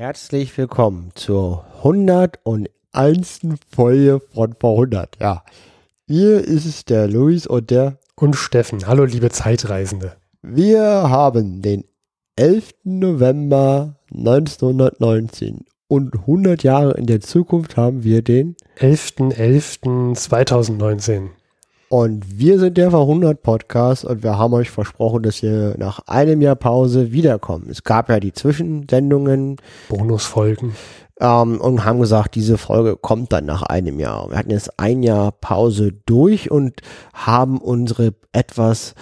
Herzlich willkommen zur 101. Folge von vor 100. Ja, hier ist es der Luis und der und Steffen. Hallo, liebe Zeitreisende. Wir haben den 11. November 1919 und 100 Jahre in der Zukunft haben wir den 11.11.2019. Und wir sind der Verhundert Podcast und wir haben euch versprochen, dass wir nach einem Jahr Pause wiederkommen. Es gab ja die Zwischensendungen. Bonusfolgen. Ähm, und haben gesagt, diese Folge kommt dann nach einem Jahr. Wir hatten jetzt ein Jahr Pause durch und haben unsere etwas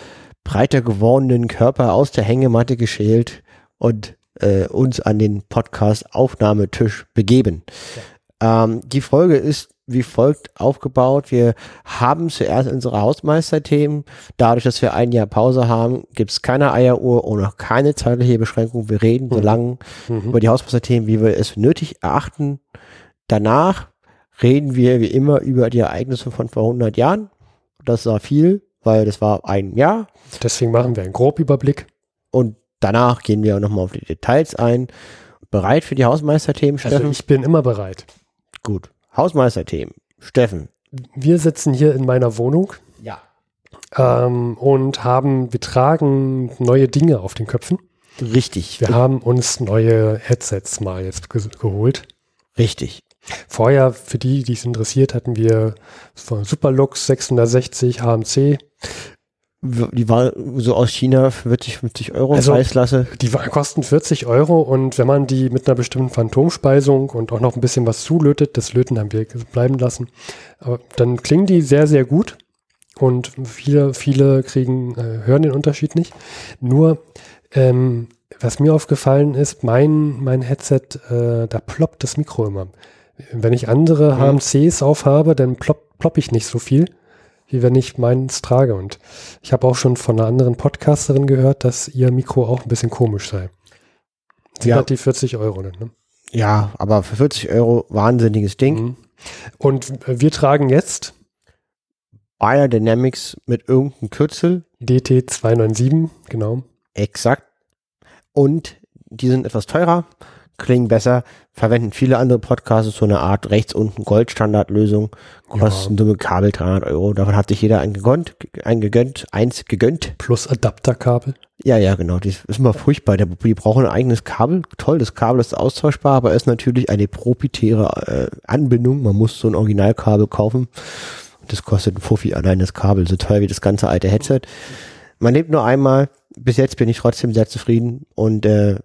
breiter gewordenen Körper aus der Hängematte geschält und äh, uns an den Podcast-Aufnahmetisch begeben. Ja. Ähm, die Folge ist wie folgt aufgebaut. Wir haben zuerst unsere Hausmeisterthemen. Dadurch, dass wir ein Jahr Pause haben, gibt es keine Eieruhr und auch keine zeitliche Beschränkung. Wir reden so mhm. lange mhm. über die Hausmeisterthemen, wie wir es nötig erachten. Danach reden wir wie immer über die Ereignisse von vor 100 Jahren. Das war viel, weil das war ein Jahr. Deswegen machen wir einen Grobüberblick. Und danach gehen wir nochmal auf die Details ein. Bereit für die Hausmeisterthemen, also Steffen? Also ich bin immer bereit. Gut. Hausmeisterthemen. Steffen. Wir sitzen hier in meiner Wohnung. Ja. Ähm, und haben, wir tragen neue Dinge auf den Köpfen. Richtig. Wir haben uns neue Headsets mal jetzt ge geholt. Richtig. Vorher, für die, die es interessiert, hatten wir von Superlux 660 HMC die war so aus China 40, 50 Euro also, Preislasse. Die kosten 40 Euro und wenn man die mit einer bestimmten Phantomspeisung und auch noch ein bisschen was zulötet, das Löten haben wir bleiben lassen, aber dann klingen die sehr, sehr gut und viele, viele kriegen, äh, hören den Unterschied nicht. Nur, ähm, was mir aufgefallen ist, mein, mein Headset, äh, da ploppt das Mikro immer. Wenn ich andere mhm. HMCs aufhabe, dann plopp, plopp ich nicht so viel wie wenn ich meins trage. Und ich habe auch schon von einer anderen Podcasterin gehört, dass ihr Mikro auch ein bisschen komisch sei. Sie ja. hat die 40 Euro. Ne? Ja, aber für 40 Euro wahnsinniges Ding. Mhm. Und wir tragen jetzt Biodynamics mit irgendeinem Kürzel. DT297, genau. Exakt. Und die sind etwas teurer klingen besser, verwenden viele andere Podcasts so eine Art rechts unten Goldstandardlösung, kosten ja. dumme Kabel 300 Euro, davon hat sich jeder ein gegönnt, ein gegönnt, eins gegönnt. Plus Adapterkabel. Ja, ja, genau, das ist immer furchtbar, die brauchen ein eigenes Kabel, toll, das Kabel ist austauschbar, aber ist natürlich eine proprietäre äh, Anbindung, man muss so ein Originalkabel kaufen, das kostet ein Fuffi allein das Kabel, so teuer wie das ganze alte Headset. Man lebt nur einmal, bis jetzt bin ich trotzdem sehr zufrieden. Und äh,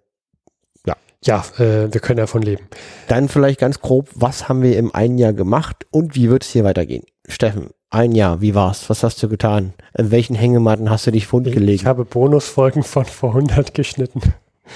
ja, äh, wir können davon leben. Dann vielleicht ganz grob, was haben wir im einen Jahr gemacht und wie wird es hier weitergehen? Steffen, ein Jahr, wie war's? Was hast du getan? In welchen Hängematten hast du dich fundgelegt? Ich habe Bonusfolgen von vor 100 geschnitten.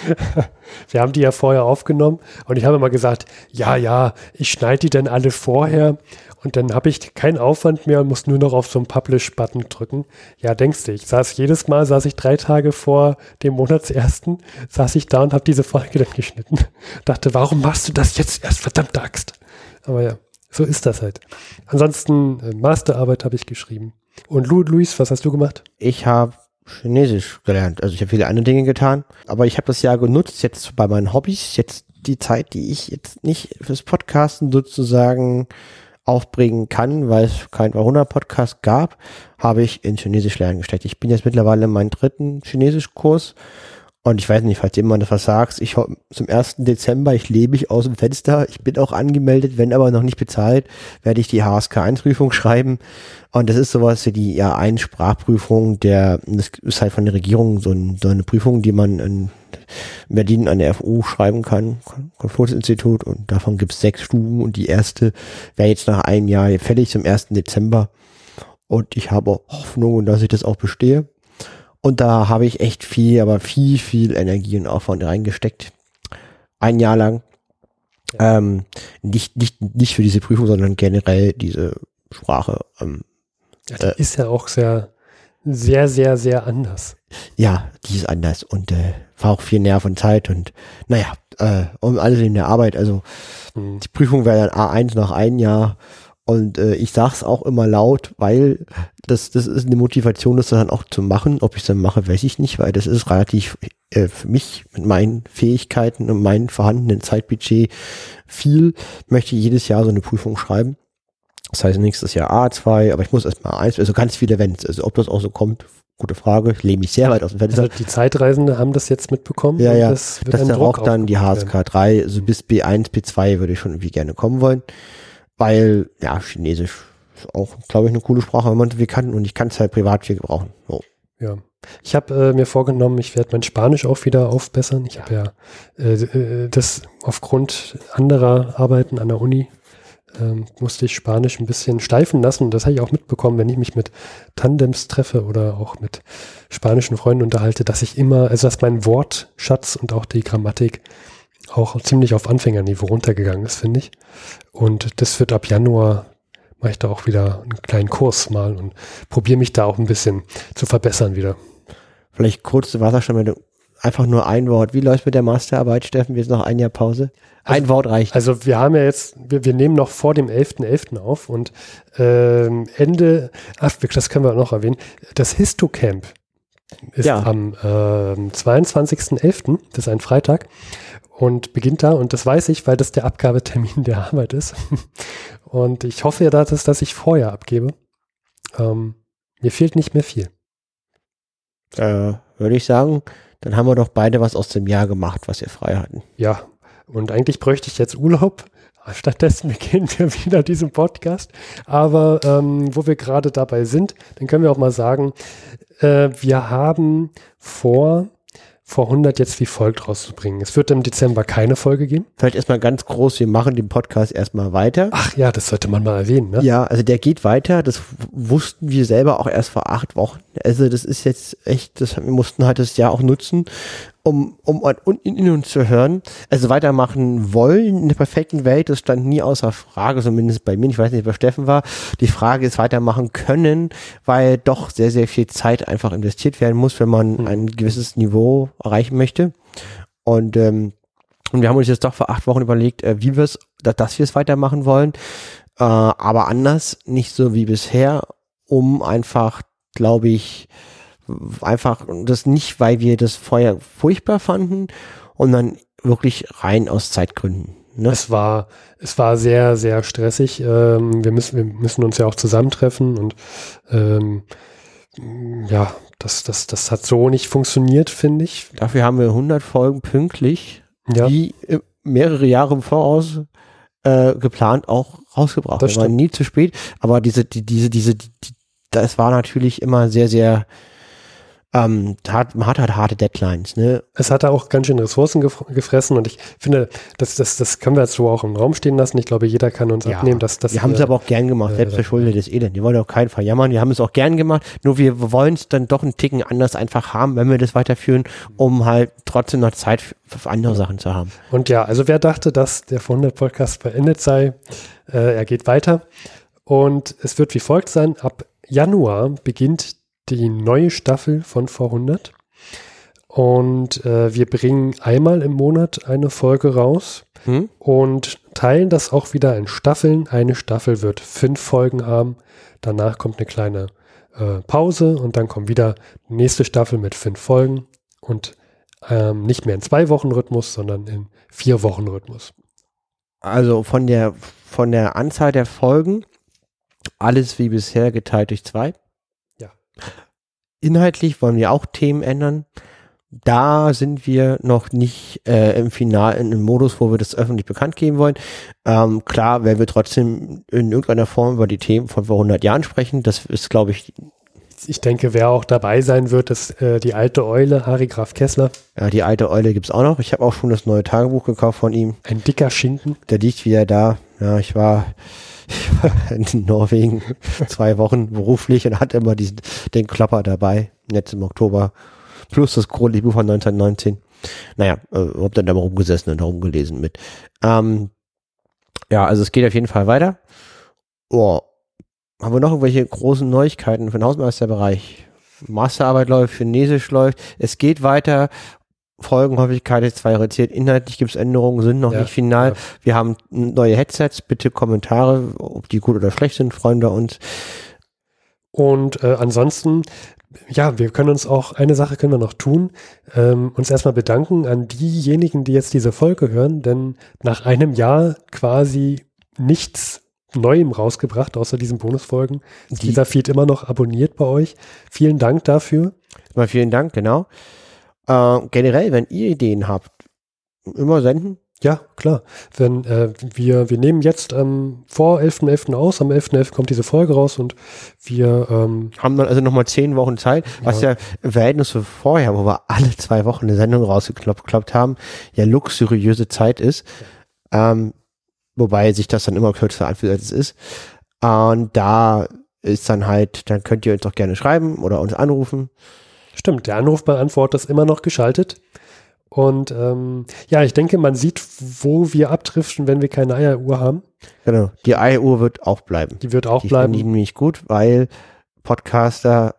wir haben die ja vorher aufgenommen und ich habe immer gesagt, ja, ja, ich schneide die dann alle vorher und dann habe ich keinen Aufwand mehr und muss nur noch auf so einen Publish-Button drücken. Ja, denkst du, ich saß jedes Mal, saß ich drei Tage vor dem Monatsersten, saß ich da und habe diese Folge dann geschnitten. Dachte, warum machst du das jetzt erst, verdammte Axt? Aber ja, so ist das halt. Ansonsten, äh, Masterarbeit habe ich geschrieben. Und Lu Luis, was hast du gemacht? Ich habe Chinesisch gelernt. Also ich habe viele andere Dinge getan, aber ich habe das Jahr genutzt jetzt bei meinen Hobbys. Jetzt die Zeit, die ich jetzt nicht fürs Podcasten sozusagen aufbringen kann, weil es keinen 100-Podcast gab, habe ich in Chinesisch lernen gesteckt. Ich bin jetzt mittlerweile in meinem dritten Chinesisch-Kurs und ich weiß nicht, falls jemand das was sagt, ich zum 1. Dezember, ich lebe ich aus dem Fenster, ich bin auch angemeldet, wenn aber noch nicht bezahlt, werde ich die HSK-1-Prüfung schreiben. Und das ist sowas wie die ja eine Sprachprüfung, der, das ist halt von der Regierung so, ein, so eine Prüfung, die man in Berlin an der FU schreiben kann, Konfuzius-Institut, und davon gibt es sechs Stufen und die erste wäre jetzt nach einem Jahr fällig zum 1. Dezember. Und ich habe Hoffnung, dass ich das auch bestehe. Und da habe ich echt viel, aber viel, viel Energie und Aufwand reingesteckt. Ein Jahr lang. Ja. Ähm, nicht, nicht, nicht für diese Prüfung, sondern generell diese Sprache. Ähm, ja, die äh, ist ja auch sehr, sehr, sehr, sehr anders. Ja, die ist anders und äh, war auch viel Nerv und Zeit und naja, äh, um alles in der Arbeit. Also mhm. die Prüfung wäre dann A1 nach einem Jahr und äh, ich sag's auch immer laut, weil das, das ist eine Motivation, das dann auch zu machen. Ob ich es dann mache, weiß ich nicht, weil das ist relativ äh, für mich mit meinen Fähigkeiten und meinem vorhandenen Zeitbudget viel, möchte jedes Jahr so eine Prüfung schreiben. Das heißt nächstes Jahr A2, aber ich muss erstmal eins, also ganz viele Events. Also ob das auch so kommt, gute Frage. Ich lehne mich sehr weit aus dem Fenster. Also die Zeitreisende haben das jetzt mitbekommen. Ja, ja. Das, Das ist auch dann die HSK 3, also bis B1, B2 würde ich schon irgendwie gerne kommen wollen. Weil, ja, Chinesisch ist auch, glaube ich, eine coole Sprache, wenn man sie kann und ich kann es halt privat viel gebrauchen. So. Ja. Ich habe äh, mir vorgenommen, ich werde mein Spanisch auch wieder aufbessern. Ich habe ja äh, äh, das aufgrund anderer Arbeiten an der Uni ähm, musste ich Spanisch ein bisschen steifen lassen. Das habe ich auch mitbekommen, wenn ich mich mit Tandems treffe oder auch mit spanischen Freunden unterhalte, dass ich immer, also dass mein Wortschatz und auch die Grammatik auch ziemlich auf Anfängerniveau runtergegangen ist, finde ich. Und das wird ab Januar mache ich da auch wieder einen kleinen Kurs mal und probiere mich da auch ein bisschen zu verbessern wieder. Vielleicht kurze Wasserstandsmeldung. Einfach nur ein Wort. Wie läuft mit der Masterarbeit, Steffen? Wir sind noch ein Jahr Pause. Ein Also- Wort reicht. Also wir haben ja jetzt, wir, wir nehmen noch vor dem 11.11. auf und ähm, Ende, ach, das können wir noch erwähnen, das Histocamp ist Ja. am ähm, 22.11., das ist ein Freitag und beginnt da und das weiß ich, weil das der Abgabetermin der Arbeit ist und ich hoffe ja, dass, dass ich vorher abgebe. Ähm, mir fehlt nicht mehr viel. äh, würde ich sagen, dann haben wir doch beide was aus dem Jahr gemacht, was wir frei hatten. Ja, und eigentlich bräuchte ich jetzt Urlaub. Stattdessen beginnen wir wieder diesen Podcast. Aber ähm, wo wir gerade dabei sind, dann können wir auch mal sagen, äh, wir haben vor, vor 100 jetzt wie folgt rauszubringen. Es wird im Dezember keine Folge geben. Vielleicht erstmal ganz groß, wir machen den Podcast erstmal weiter. Ach ja, das sollte man mal erwähnen. Ne? Ja, also der geht weiter. Das wussten wir selber auch erst vor acht Wochen. Also das ist jetzt echt, das, wir mussten halt das Jahr auch nutzen, um, um in, uns zu hören. Also weitermachen wollen in der perfekten Welt, das stand nie außer Frage, zumindest bei mir. Ich weiß nicht, wer Steffen war. Die Frage ist weitermachen können, weil doch sehr, sehr viel Zeit einfach investiert werden muss, wenn man Hm. ein gewisses Niveau erreichen möchte. Und ähm, und wir haben uns jetzt doch vor acht Wochen überlegt, äh, wie wir es, dass, wir es weitermachen wollen, äh, aber anders, nicht so wie bisher, um einfach, glaube ich, einfach das nicht, weil wir das vorher furchtbar fanden, und dann wirklich rein aus Zeitgründen. Ne? Es war, es war sehr, sehr stressig. Ähm, wir, müssen, wir müssen uns ja auch zusammentreffen und ähm, ja, das, das, das hat so nicht funktioniert, finde ich. Dafür haben wir 100 Folgen pünktlich, Ja, die mehrere Jahre im Voraus äh, geplant auch rausgebracht. Das stimmt. nie zu spät, aber diese, die, diese, diese, die, die, das war natürlich immer sehr, sehr, ähm, hart, man hat halt harte Deadlines, ne? es hat da auch ganz schön Ressourcen gef gefressen und ich finde, das, das, das können wir jetzt so auch im Raum stehen lassen. Ich glaube, jeder kann uns Ja, abnehmen, dass das. wir haben es aber auch gern gemacht, äh, selbst verschuldetes Elend. Wir wollen auch keinen verjammern, wir haben es auch gern gemacht, nur wir wollen es dann doch einen Ticken anders einfach haben, wenn wir das weiterführen, um halt trotzdem noch Zeit für, andere Sachen zu haben. Und ja, also wer dachte, dass der 100 Podcast beendet sei, äh, er geht weiter. Und es wird wie folgt sein. Ab Januar beginnt die neue Staffel von vor 100. Und äh, wir bringen einmal im Monat eine Folge raus Hm? und teilen das auch wieder in Staffeln. Eine Staffel wird fünf Folgen haben. Danach kommt eine kleine äh, Pause und dann kommt wieder die nächste Staffel mit fünf Folgen und ähm, nicht mehr in zwei Wochen Rhythmus, sondern in vier Wochen Rhythmus. Also von der, von der Anzahl der Folgen, alles wie bisher geteilt durch zwei. Inhaltlich wollen wir auch Themen ändern. Da sind wir noch nicht äh, im Final in einem Modus, wo wir das öffentlich bekannt geben wollen. Ähm, klar, werden wir trotzdem in irgendeiner Form über die Themen von vor 100 Jahren sprechen. Das ist, glaube ich, Ich denke, wer auch dabei sein wird, ist äh, die alte Eule, Harry Graf Kessler. ja, die alte Eule gibt's auch noch. Ich habe auch schon das neue Tagebuch gekauft von ihm. Ein dicker Schinken. Der liegt wieder da. Ja, ich war, ich war in Norwegen zwei Wochen beruflich und hatte immer diesen, den Klopper dabei, jetzt im Oktober. Plus das Chronikbuch von 1919. Naja, äh, hab dann da mal rumgesessen und rumgelesen mit. Ähm, ja, also es geht auf jeden Fall weiter. Oh, haben wir noch irgendwelche großen Neuigkeiten für den Hausmeisterbereich? Masterarbeit läuft, Chinesisch läuft. Es geht weiter. Folgenhäufigkeit ist zwar reduziert, inhaltlich gibt es Änderungen, sind noch Ja, nicht final. ja. Wir haben neue Headsets, bitte Kommentare, ob die gut oder schlecht sind, freuen wir uns. Und äh, ansonsten ja, wir können uns auch, eine Sache können wir noch tun, ähm, uns erstmal bedanken an diejenigen, die jetzt diese Folge hören, denn nach einem Jahr quasi nichts Neuem rausgebracht, außer diesen Bonusfolgen. Ist Die- dieser Feed immer noch abonniert bei euch. Vielen Dank dafür. Mal vielen Dank, genau. Äh, generell, wenn ihr Ideen habt, immer senden. Ja, klar. Wenn, äh, wir, wir nehmen jetzt ähm, vor 11.11. aus, am 11.11. kommt diese Folge raus und wir, ähm, Haben dann also nochmal zehn Wochen Zeit, was ja im Verhältnis zu vorher, wo wir alle zwei Wochen eine Sendung rausgekloppt gekloppt haben, ja luxuriöse Zeit ist. Ähm, wobei sich das dann immer kürzer anfühlt, als es ist. Und da ist dann halt, dann könnt ihr uns doch gerne schreiben oder uns anrufen. stimmt, der Anrufbeantworter ist immer noch geschaltet. Und ähm, ja, ich denke, man sieht, wo wir abdriften, wenn wir keine Eieruhr haben. Genau. Die Eieruhr wird auch bleiben. Die wird auch die bleiben. die nämlich gut, weil Podcaster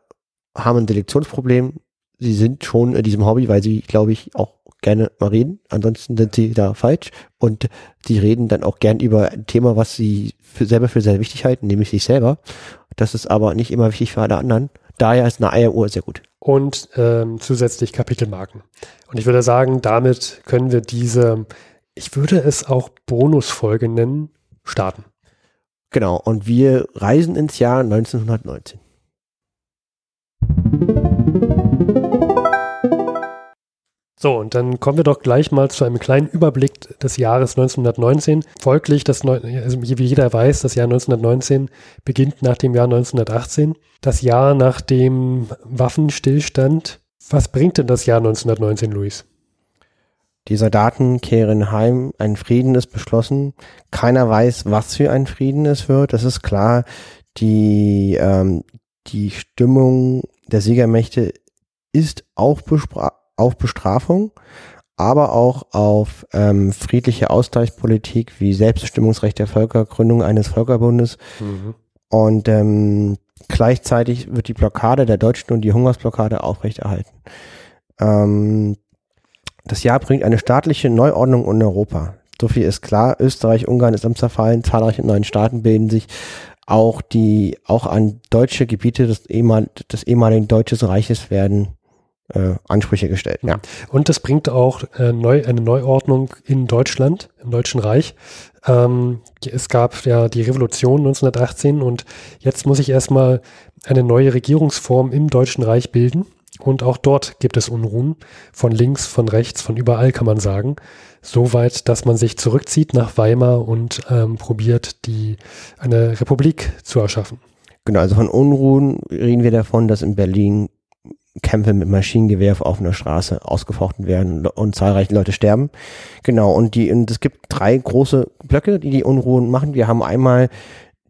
haben ein Selektionsproblem. Sie sind schon in diesem Hobby, weil sie, glaube ich, auch gerne mal reden. Ansonsten sind sie da falsch. Und sie reden dann auch gern über ein Thema, was sie für, selber für sehr wichtig halten, nämlich sich selber. Das ist aber nicht immer wichtig für alle anderen. Daher ist eine Eieruhr sehr gut. und ähm, zusätzlich Kapitelmarken. Und ich würde sagen, damit können wir diese, ich würde es auch Bonusfolge nennen, starten. Genau. Und wir reisen ins Jahr 1919. So, und dann kommen wir doch gleich mal zu einem kleinen Überblick des Jahres 1919. Folglich, das, Neu- also wie jeder weiß, das Jahr 1919 beginnt nach dem Jahr 1918. Das Jahr nach dem Waffenstillstand. Was bringt denn das Jahr 1919, Luis? Die Soldaten kehren heim, ein Frieden ist beschlossen. Keiner weiß, was für ein Frieden es wird. Das ist klar. Die, ähm, die Stimmung der Siegermächte ist Bespra auf Bestrafung, aber auch auf ähm, friedliche Ausgleichspolitik wie Selbstbestimmungsrecht der Völker, Gründung eines Völkerbundes. Und ähm, gleichzeitig wird die Blockade der Deutschen und die Hungersblockade aufrechterhalten. Ähm, das Jahr bringt eine staatliche Neuordnung in Europa. So viel ist klar. Österreich, Ungarn ist am Zerfallen. Zahlreiche neue Staaten bilden sich. Auch die, auch an deutsche Gebiete des, ehemal, des ehemaligen Deutschen Reiches werden äh, Ansprüche gestellt. Ja. Und es bringt auch äh, neu, eine Neuordnung in Deutschland, im Deutschen Reich. Ähm, es gab ja die Revolution 1918 und jetzt muss ich erstmal eine neue Regierungsform im Deutschen Reich bilden. Und auch dort gibt es Unruhen, von links, von rechts, von überall kann man sagen. Soweit, dass man sich zurückzieht nach Weimar und ähm, probiert, die, eine Republik zu erschaffen. Genau, also von Unruhen reden wir davon, dass in Berlin Kämpfe mit Maschinengewehr auf offener Straße ausgefochten werden und zahlreiche Leute sterben. Genau, und die, und es gibt drei große Blöcke, die die Unruhen machen. Wir haben einmal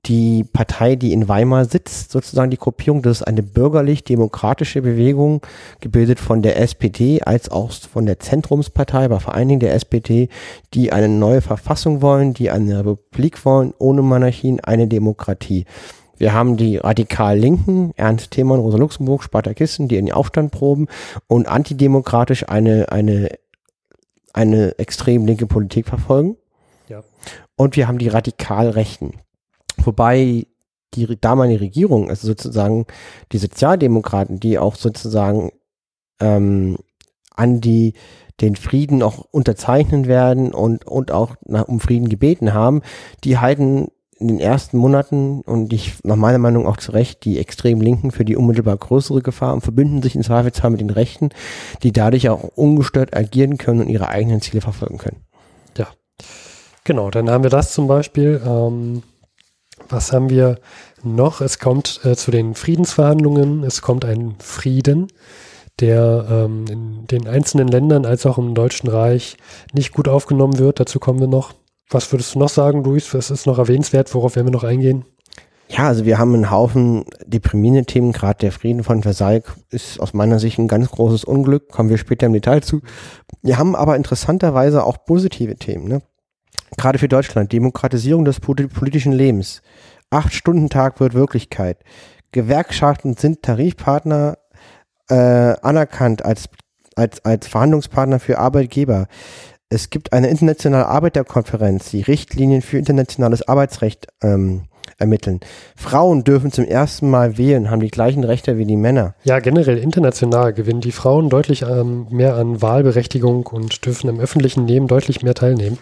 die Partei, die in Weimar sitzt, sozusagen die Gruppierung, das ist eine bürgerlich-demokratische Bewegung, gebildet von der SPD als auch von der Zentrumspartei, aber vor allen Dingen der SPD, die eine neue Verfassung wollen, die eine Republik wollen, ohne Monarchien, eine Demokratie. Wir haben die radikal-Linken, Ernst Thiemann, Rosa Luxemburg, Spartakisten, die in den Aufstand proben und antidemokratisch eine, eine, eine extrem linke Politik verfolgen. Ja. Und wir haben die radikal-Rechten. Wobei die damalige Regierung, also sozusagen die Sozialdemokraten, die auch sozusagen ähm, an die den Frieden auch unterzeichnen werden und, und auch nach, um Frieden gebeten haben, die halten in den ersten Monaten und ich nach meiner Meinung auch zu Recht die extrem Linken für die unmittelbar größere Gefahr und verbünden sich in Zweifelsfall mit den Rechten, die dadurch auch ungestört agieren können und ihre eigenen Ziele verfolgen können. Genau, dann haben wir das zum Beispiel. Ähm, was haben wir noch? Es kommt äh, zu den Friedensverhandlungen. Es kommt ein Frieden, der ähm, in den einzelnen Ländern als auch im Deutschen Reich nicht gut aufgenommen wird. Dazu kommen wir noch. Was würdest du noch sagen, Luis? Was ist noch erwähnenswert? Worauf werden wir noch eingehen? Ja, also wir haben einen Haufen deprimierende Themen. Gerade der Frieden von Versailles ist aus meiner Sicht ein ganz großes Unglück. Kommen wir später im Detail zu. Wir haben aber interessanterweise auch positive Themen. Ne? Gerade für Deutschland. Demokratisierung des poli- politischen Lebens. Acht-Stunden-Tag wird Wirklichkeit. Gewerkschaften sind Tarifpartner äh, anerkannt als, als, als Verhandlungspartner für Arbeitgeber. Es gibt eine internationale Arbeiterkonferenz, die Richtlinien für internationales Arbeitsrecht ähm, ermitteln. Frauen dürfen zum ersten Mal wählen, haben die gleichen Rechte wie die Männer. Ja, generell international gewinnen die Frauen deutlich ähm, mehr an Wahlberechtigung und dürfen im öffentlichen Leben deutlich mehr teilnehmen.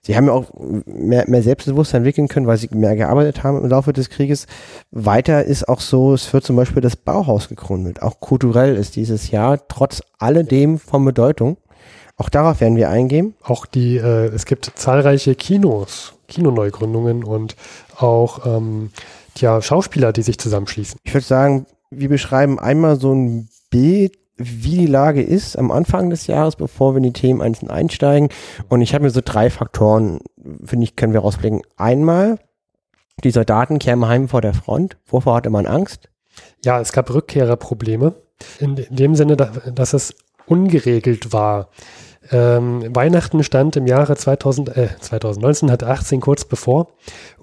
Sie haben ja auch mehr, mehr Selbstbewusstsein entwickeln können, weil sie mehr gearbeitet haben im Laufe des Krieges. Weiter ist auch so, es wird zum Beispiel das Bauhaus gegründet. Auch kulturell ist dieses Jahr trotz alledem von Bedeutung. Auch darauf werden wir eingehen. Auch die, äh, es gibt zahlreiche Kinos, Kinoneugründungen und auch ähm, ja, Schauspieler, die sich zusammenschließen. Ich würde sagen, wir beschreiben einmal so ein Bild, wie die Lage ist am Anfang des Jahres, bevor wir in die Themen einzeln einsteigen. Und ich habe mir so drei Faktoren, finde ich, können wir rausblicken. Einmal, die Soldaten kehren heim vor der Front. Wovor hatte man Angst? Ja, es gab Rückkehrerprobleme. In, in dem Sinne, dass es ungeregelt war. Ähm, Weihnachten stand im Jahre 2000, äh, 2019, hatte 18 kurz bevor.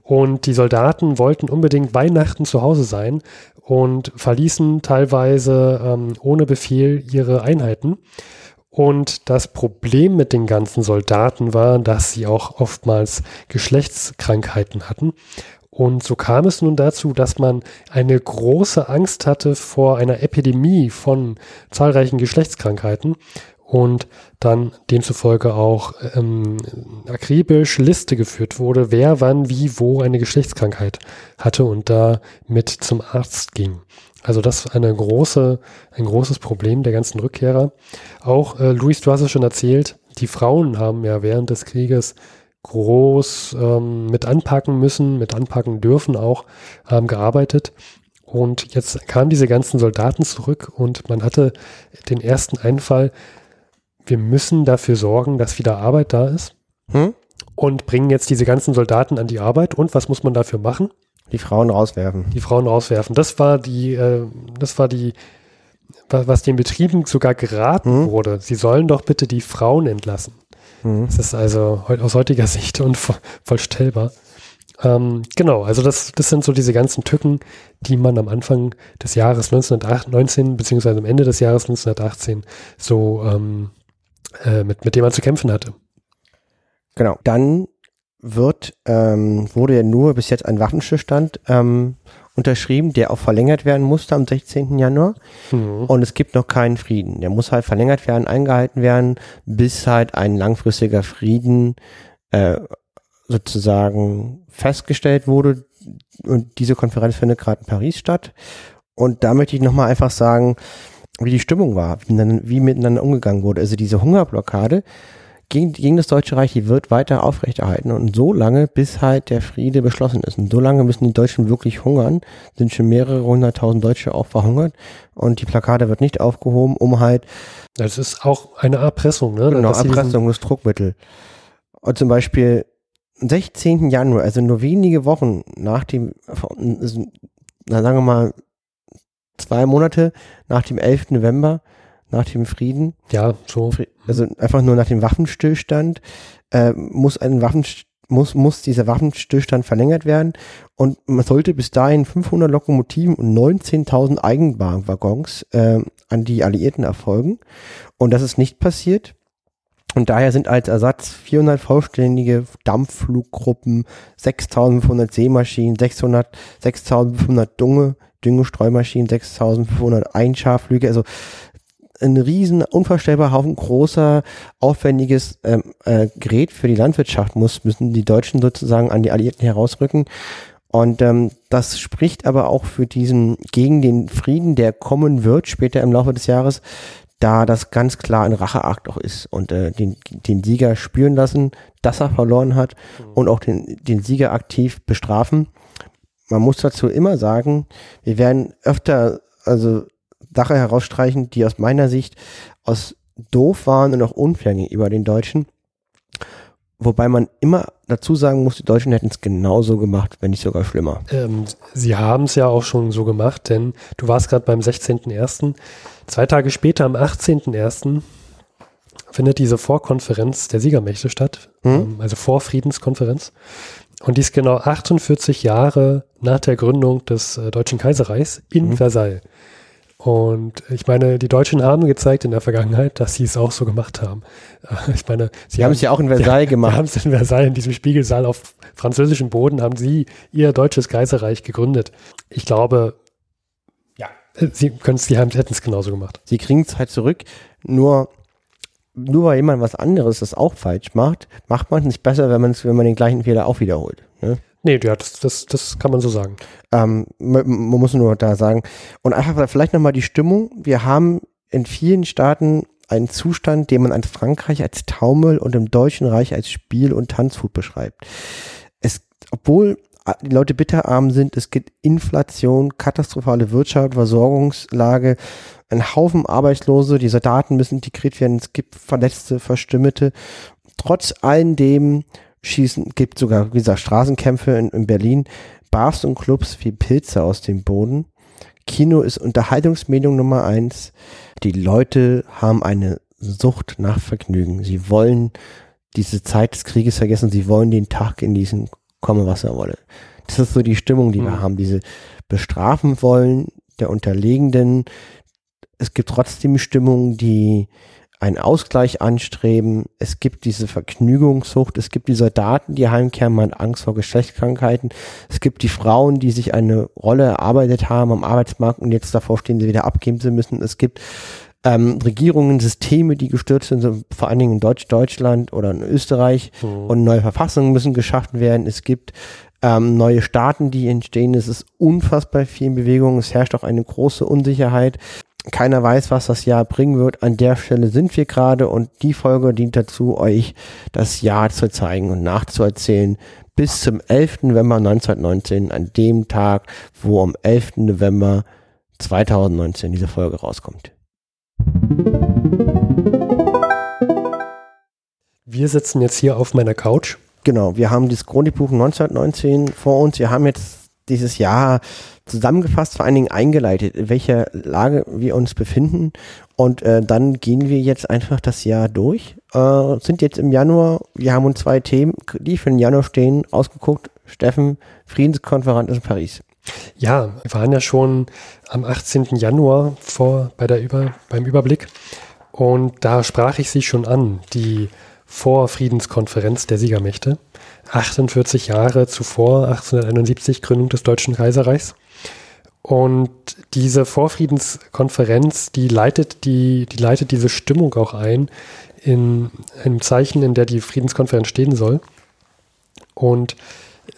Und die Soldaten wollten unbedingt Weihnachten zu Hause sein und verließen teilweise ähm, ohne Befehl ihre Einheiten. Und das Problem mit den ganzen Soldaten war, dass sie auch oftmals Geschlechtskrankheiten hatten. Und so kam es nun dazu, dass man eine große Angst hatte vor einer Epidemie von zahlreichen Geschlechtskrankheiten und dann demzufolge auch ähm, akribisch Liste geführt wurde, wer wann wie wo eine Geschlechtskrankheit hatte und da mit zum Arzt ging. Also das ist eine große, ein großes Problem der ganzen Rückkehrer. Auch äh, Luis, du hast es schon erzählt, die Frauen haben ja während des Krieges groß ähm, mit anpacken müssen, mit anpacken dürfen auch, ähm, gearbeitet. Und jetzt kamen diese ganzen Soldaten zurück und man hatte den ersten Einfall, wir müssen dafür sorgen, dass wieder Arbeit da ist hm? und bringen jetzt diese ganzen Soldaten an die Arbeit. Und was muss man dafür machen? Die Frauen rauswerfen. Die Frauen rauswerfen. Das war die, äh, das war die, was den Betrieben sogar geraten hm? wurde. Sie sollen doch bitte die Frauen entlassen. Hm? Das ist also aus heutiger Sicht unvollstellbar. Ähm, genau, also das, das sind so diese ganzen Tücken, die man am Anfang des Jahres 1919 beziehungsweise am Ende des Jahres 1918 so ähm, äh, mit, mit dem man zu kämpfen hatte. Genau. Dann wird, ähm, wurde ja nur bis jetzt ein Waffenstillstand ähm, unterschrieben, der auch verlängert werden musste am 16. Januar. Mhm. Und es gibt noch keinen Frieden. Der muss halt verlängert werden, eingehalten werden, bis halt ein langfristiger Frieden äh, sozusagen festgestellt wurde. Und diese Konferenz findet gerade in Paris statt. Und da möchte ich nochmal einfach sagen, wie die Stimmung war, wie, wie miteinander umgegangen wurde. Also diese Hungerblockade gegen, gegen das Deutsche Reich, die wird weiter aufrechterhalten und so lange, bis halt der Friede beschlossen ist. Und so lange müssen die Deutschen wirklich hungern, sind schon mehrere hunderttausend Deutsche auch verhungert und die Plakade wird nicht aufgehoben, um halt. Das ist auch eine Erpressung, ne? Genau, Erpressung, das Druckmittel. Und zum Beispiel 16. Januar, also nur wenige Wochen nach dem, na sagen wir mal, zwei Monate nach dem 11. November, nach dem Frieden. Ja, so. Also einfach nur nach dem Waffenstillstand äh, muss ein Waffenstillstand muss, muss dieser Waffenstillstand verlängert werden und man sollte bis dahin 500 Lokomotiven und 19.000 Eigenbahnwaggons äh, an die Alliierten erfolgen. Und das ist nicht passiert. Und daher sind als Ersatz 400 vollständige Dampffluggruppen, 6.500 Seemaschinen, 600, 6.500 Dunge, Düngestreumaschinen, 6500 Einscharflüge, also ein riesen, unvorstellbar Haufen großer, aufwendiges ähm, äh, Gerät für die Landwirtschaft muss, müssen die Deutschen sozusagen an die Alliierten herausrücken. Und ähm, das spricht aber auch für diesen, gegen den Frieden, der kommen wird später im Laufe des Jahres, da das ganz klar ein Racheakt auch ist und äh, den, den Sieger spüren lassen, dass er verloren hat mhm. und auch den, den Sieger aktiv bestrafen man muss dazu immer sagen, wir werden öfter also Sache herausstreichen, die aus meiner Sicht aus doof waren und auch unfair gegenüber den Deutschen. Wobei man immer dazu sagen muss, die Deutschen hätten es genauso gemacht, wenn nicht sogar schlimmer. Ähm, sie haben es ja auch schon so gemacht, denn du warst gerade beim 16.01. Zwei Tage später, am 18.01., findet diese Vorkonferenz der Siegermächte statt, hm? ähm, also Vorfriedenskonferenz. Und die ist genau 48 Jahre nach der Gründung des äh, Deutschen Kaiserreichs in mhm. Versailles. Und ich meine, die Deutschen haben gezeigt in der Vergangenheit, dass sie es auch so gemacht haben. Ich meine, sie haben es ja auch in Versailles sie, gemacht. Sie haben es in Versailles, in diesem Spiegelsaal auf französischem Boden, haben sie ihr deutsches Kaiserreich gegründet. Ich glaube, ja, sie, sie hätten es genauso gemacht. Sie kriegen es halt zurück, nur nur weil jemand was anderes das auch falsch macht, macht man es nicht besser, wenn man wenn man den gleichen Fehler auch wiederholt. Ne? Nee, ja, das, das, das kann man so sagen. Ähm, man, man, muss nur da sagen. Und einfach vielleicht nochmal die Stimmung. Wir haben in vielen Staaten einen Zustand, den man als Frankreich als Taumel und im Deutschen Reich als Spiel- und Tanzhut beschreibt. Es, obwohl die Leute bitterarm sind, es gibt Inflation, katastrophale Wirtschaft, Versorgungslage, ein Haufen Arbeitslose, die Soldaten müssen integriert werden, es gibt Verletzte, Verstümmelte. Trotz allen dem schießen, gibt sogar, wie gesagt, Straßenkämpfe in, in Berlin, Bars und Clubs wie Pilze aus dem Boden. Kino ist Unterhaltungsmedium Nummer eins. Die Leute haben eine Sucht nach Vergnügen. Sie wollen diese Zeit des Krieges vergessen. Sie wollen den Tag genießen, komme was er wolle. Das ist so die Stimmung, die mhm. wir haben. Diese bestrafen wollen der Unterlegenden. Es gibt trotzdem Stimmungen, die einen Ausgleich anstreben. Es gibt diese Vergnügungssucht. Es gibt die Soldaten, die heimkehren, man hat Angst vor Geschlechtskrankheiten. Es gibt die Frauen, die sich eine Rolle erarbeitet haben am Arbeitsmarkt und jetzt davor stehen, sie wieder abgeben zu müssen. Es gibt ähm, Regierungen, Systeme, die gestürzt sind, so vor allen Dingen in Deutsch, Deutschland oder in Österreich mhm. und neue Verfassungen müssen geschaffen werden. Es gibt ähm, neue Staaten, die entstehen. Es ist unfassbar viel in Bewegung. Es herrscht auch eine große Unsicherheit keiner weiß, was das Jahr bringen wird. An der Stelle sind wir gerade und die Folge dient dazu, euch das Jahr zu zeigen und nachzuerzählen. Bis zum 11. November 1919, an dem Tag, wo am 11. November 2019 diese Folge rauskommt. Wir sitzen jetzt hier auf meiner Couch. Genau, wir haben das Chronikbuch 1919 vor uns. Wir haben jetzt dieses Jahr zusammengefasst, vor allen Dingen eingeleitet, in welcher Lage wir uns befinden. Und äh, dann gehen wir jetzt einfach das Jahr durch. Äh, sind jetzt im Januar, wir haben uns zwei Themen, die für den Januar stehen, ausgeguckt. Steffen, Friedenskonferenz in Paris. Ja, wir waren ja schon am 18. Januar vor bei der Über, beim Überblick. Und da sprach ich sie schon an, die Vorfriedenskonferenz der Siegermächte. 48 Jahre zuvor, 1871, Gründung des Deutschen Kaiserreichs. Und diese Vorfriedenskonferenz, die leitet, die, die leitet diese Stimmung auch ein in einem Zeichen, in der die Friedenskonferenz stehen soll. Und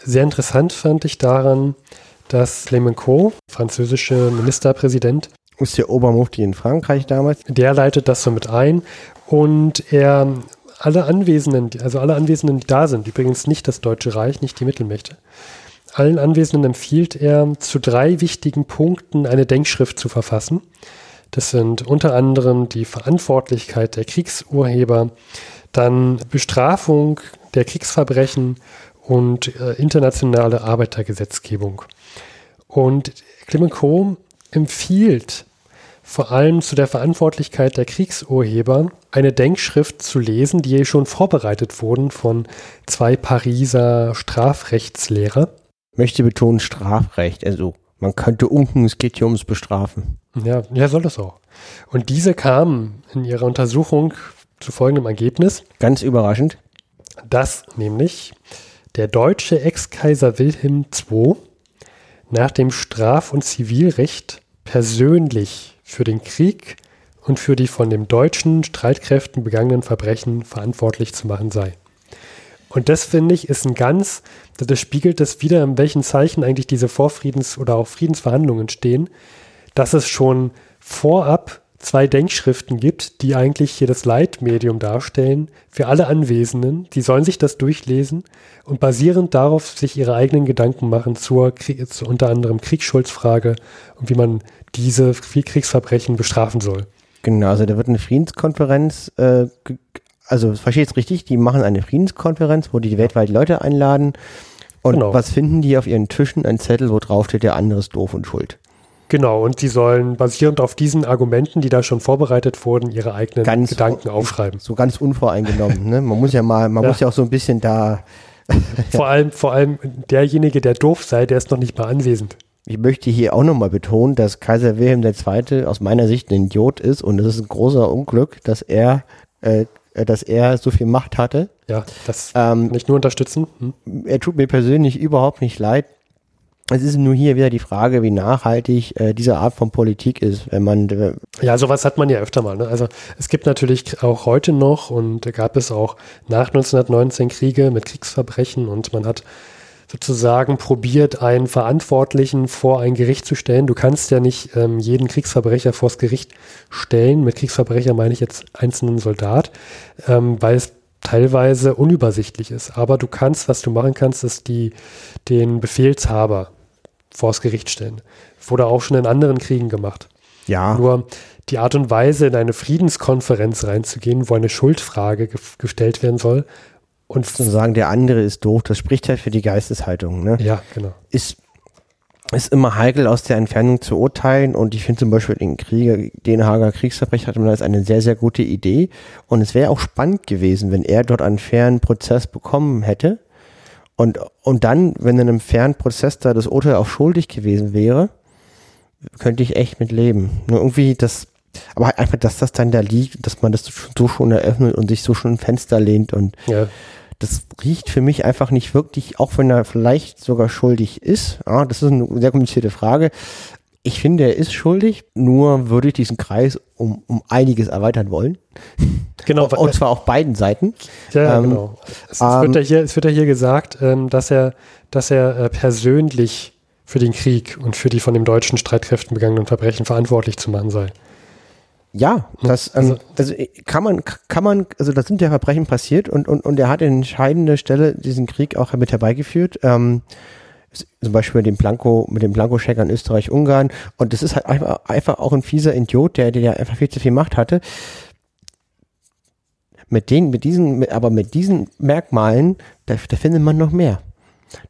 sehr interessant fand ich daran, dass Clemenceau, französische Ministerpräsident, ist der Obermufti in Frankreich damals. Der leitet das so mit ein und er alle Anwesenden, also alle Anwesenden, die da sind, übrigens nicht das Deutsche Reich, nicht die Mittelmächte, allen Anwesenden empfiehlt er, zu drei wichtigen Punkten eine Denkschrift zu verfassen. Das sind unter anderem die Verantwortlichkeit der Kriegsurheber, dann Bestrafung der Kriegsverbrechen und äh, internationale Arbeitergesetzgebung. Und Clemenceau empfiehlt vor allem zu der Verantwortlichkeit der Kriegsurheber eine Denkschrift zu lesen, die schon vorbereitet wurden von zwei Pariser Strafrechtslehrer möchte betonen Strafrecht. Also man könnte unken, es geht hier ums Bestrafen. Ja, ja, soll das auch. Und diese kamen in ihrer Untersuchung zu folgendem Ergebnis. Ganz überraschend. Dass nämlich der deutsche Ex-Kaiser Wilhelm II nach dem Straf- und Zivilrecht persönlich für den Krieg und für die von den deutschen Streitkräften begangenen Verbrechen verantwortlich zu machen sei. Und das finde ich ist ein ganz, das spiegelt das wieder, in welchen Zeichen eigentlich diese Vorfriedens- oder auch Friedensverhandlungen stehen, dass es schon vorab zwei Denkschriften gibt, die eigentlich hier das Leitmedium darstellen für alle Anwesenden. Die sollen sich das durchlesen und basierend darauf sich ihre eigenen Gedanken machen zur, zur unter anderem Kriegsschuldfrage und wie man diese Kriegsverbrechen bestrafen soll. Genau, also da wird eine Friedenskonferenz äh, also verstehe jetzt richtig, die machen eine Friedenskonferenz, wo die weltweit Leute einladen. Und genau. was finden die auf ihren Tischen? Ein Zettel, wo drauf steht, der andere ist doof und schuld. Genau, und die sollen basierend auf diesen Argumenten, die da schon vorbereitet wurden, ihre eigenen ganz, Gedanken aufschreiben. So ganz unvoreingenommen. ne? Man muss ja mal, man ja. muss ja auch so ein bisschen da. vor allem, vor allem derjenige, der doof sei, der ist noch nicht mal anwesend. Ich möchte hier auch nochmal betonen, dass Kaiser Wilhelm II. aus meiner Sicht ein Idiot ist und es ist ein großer Unglück, dass er, äh, dass er so viel Macht hatte. Ja, das ähm, kann ich nur unterstützen. Hm. Er tut mir persönlich überhaupt nicht leid. Es ist nur hier wieder die Frage, wie nachhaltig äh, diese Art von Politik ist, wenn man. Äh ja, sowas hat man ja öfter mal. Ne? Also es gibt natürlich auch heute noch und gab es auch nach 1919 Kriege mit Kriegsverbrechen und man hat sozusagen probiert, einen Verantwortlichen vor ein Gericht zu stellen. Du kannst ja nicht ähm, jeden Kriegsverbrecher vors Gericht stellen. Mit Kriegsverbrecher meine ich jetzt einzelnen Soldat, ähm, weil es teilweise unübersichtlich ist. Aber du kannst, was du machen kannst, ist die, den Befehlshaber vors Gericht stellen. Wurde auch schon in anderen Kriegen gemacht. Ja. Nur die Art und Weise, in eine Friedenskonferenz reinzugehen, wo eine Schuldfrage ge gestellt werden soll. Und zu sagen, der andere ist doof, das spricht halt für die Geisteshaltung. Ne? Ja, genau. Ist, ist immer heikel aus der Entfernung zu urteilen und ich finde zum Beispiel den Krieger, den Hager Kriegsverbrecher hatte man als eine sehr, sehr gute Idee und es wäre auch spannend gewesen, wenn er dort einen fairen Prozess bekommen hätte und, und dann, wenn in einem fairen Prozess da das Urteil auch schuldig gewesen wäre, könnte ich echt mit leben. Nur irgendwie das, aber einfach, dass das dann da liegt, dass man das so schon eröffnet und sich so schon ein Fenster lehnt und ja. Das riecht für mich einfach nicht wirklich, auch wenn er vielleicht sogar schuldig ist. Ja, das ist eine sehr komplizierte Frage. Ich finde, er ist schuldig, nur würde ich diesen Kreis um, um einiges erweitern wollen. Genau. Und zwar auf beiden Seiten. Ja, ähm, genau. Es, es, wird ja hier, es wird ja hier gesagt, ähm, dass er, dass er äh, persönlich für den Krieg und für die von den deutschen Streitkräften begangenen Verbrechen verantwortlich zu machen sei. Ja, das ähm, also, also kann man kann man also da sind ja Verbrechen passiert und und und er hat in entscheidender Stelle diesen Krieg auch mit herbeigeführt. Ähm, zum Beispiel mit dem Blanco, mit dem Blanko-Checker in Österreich, Ungarn. Und das ist halt einfach, einfach auch ein fieser Idiot, der, der einfach viel zu viel Macht hatte. Mit den, mit diesen, mit, aber mit diesen Merkmalen, da, da findet man noch mehr.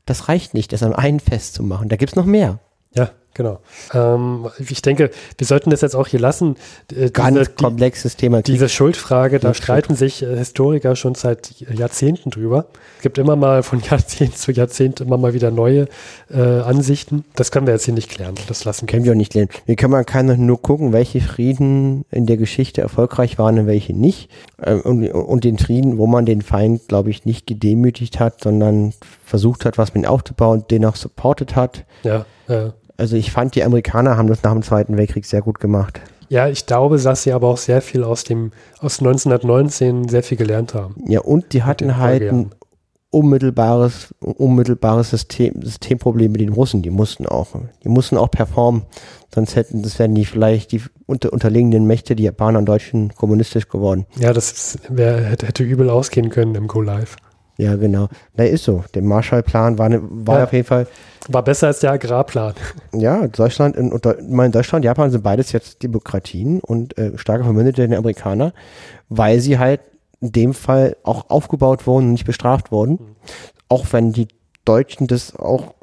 Das reicht nicht, das an einen festzumachen. Da gibt's noch mehr. Ja, Genau. Ähm, ich denke, wir sollten das jetzt auch hier lassen. Äh, Ganz diese, komplexes Thema. Diese Schuldfrage, da streiten sich äh, Historiker schon seit Jahrzehnten drüber. Es gibt immer mal von Jahrzehnt zu Jahrzehnt immer mal wieder neue äh, Ansichten. Das können wir jetzt hier nicht klären. Das lassen können wir auch nicht klären. Wir können man kann nur gucken, welche Frieden in der Geschichte erfolgreich waren und welche nicht. Äh, und, und den Frieden, wo man den Feind, glaube ich, nicht gedemütigt hat, sondern versucht hat, was mit ihm aufzubauen, den auch supportet hat. Ja, ja. Also ich fand, die Amerikaner haben das nach dem Zweiten Weltkrieg sehr gut gemacht. Ja, ich glaube, dass sie aber auch sehr viel aus dem aus 1919 sehr viel gelernt haben. Ja, und die hatten halt ein unmittelbares, unmittelbares System, Systemproblem mit den Russen. Die mussten auch, die mussten auch performen. Sonst hätten, das wären die vielleicht die unter, unterliegenden Mächte, die Japaner und Deutschen kommunistisch geworden. Ja, das wär, hätte, hätte übel ausgehen können im Go Live. Ja, genau. Na, ist so. Der Marshallplan war, ne, war ja. auf jeden Fall. War besser als der Agrarplan. Ja, Deutschland und, mein Deutschland, Japan sind beides jetzt Demokratien und äh, starke Verbündete der Amerikaner, weil sie halt in dem Fall auch aufgebaut wurden und nicht bestraft wurden. Mhm. Auch wenn die Deutschen das auch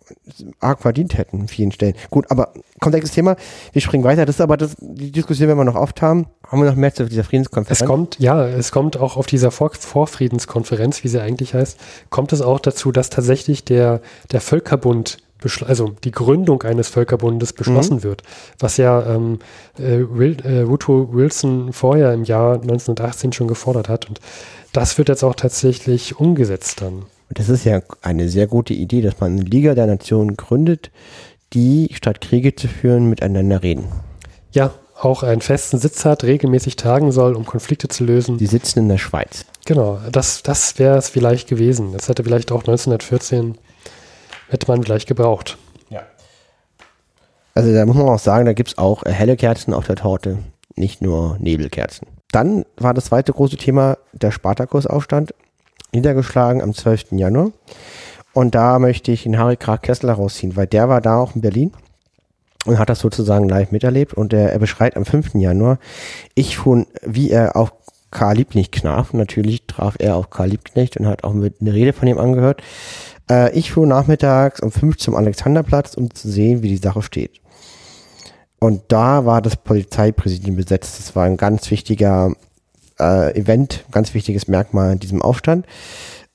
arg verdient hätten in vielen Stellen. Gut, aber komplexes Thema. Wir springen weiter. Das ist aber das, die Diskussion, wenn wir noch oft haben. Haben wir noch mehr zu dieser Friedenskonferenz? Es kommt, ja, es kommt auch auf dieser Vor Vorfriedenskonferenz, wie sie eigentlich heißt, kommt es auch dazu, dass tatsächlich der, der Völkerbund also die Gründung eines Völkerbundes beschlossen mhm. wird, was ja ähm, äh, Will, äh, Woodrow Wilson vorher im Jahr 1918 schon gefordert hat. Und das wird jetzt auch tatsächlich umgesetzt dann. Das ist ja eine sehr gute Idee, dass man eine Liga der Nationen gründet, die statt Kriege zu führen miteinander reden. Ja, auch einen festen Sitz hat, regelmäßig tagen soll, um Konflikte zu lösen. Die sitzen in der Schweiz. Genau, das, das wäre es vielleicht gewesen. Das hätte vielleicht auch 1914, hätte man vielleicht gebraucht. Ja. Also da muss man auch sagen, da gibt es auch helle Kerzen auf der Torte, nicht nur Nebelkerzen. Dann war das zweite große Thema der Spartakusaufstand niedergeschlagen am 12. Januar. Und da möchte ich den Harry Krag Kessler rausziehen, weil der war da auch in Berlin und hat das sozusagen live miterlebt. Und er, er beschreibt am 5. Januar, ich fuhr, wie er auf Karl Liebknecht knaf. Natürlich traf er auf Karl Liebknecht und hat auch mit eine Rede von ihm angehört. Äh, ich fuhr nachmittags um 5 zum Alexanderplatz, um zu sehen, wie die Sache steht. Und da war das Polizeipräsidium besetzt. Das war ein ganz wichtiger äh, Event, ganz wichtiges Merkmal in diesem Aufstand.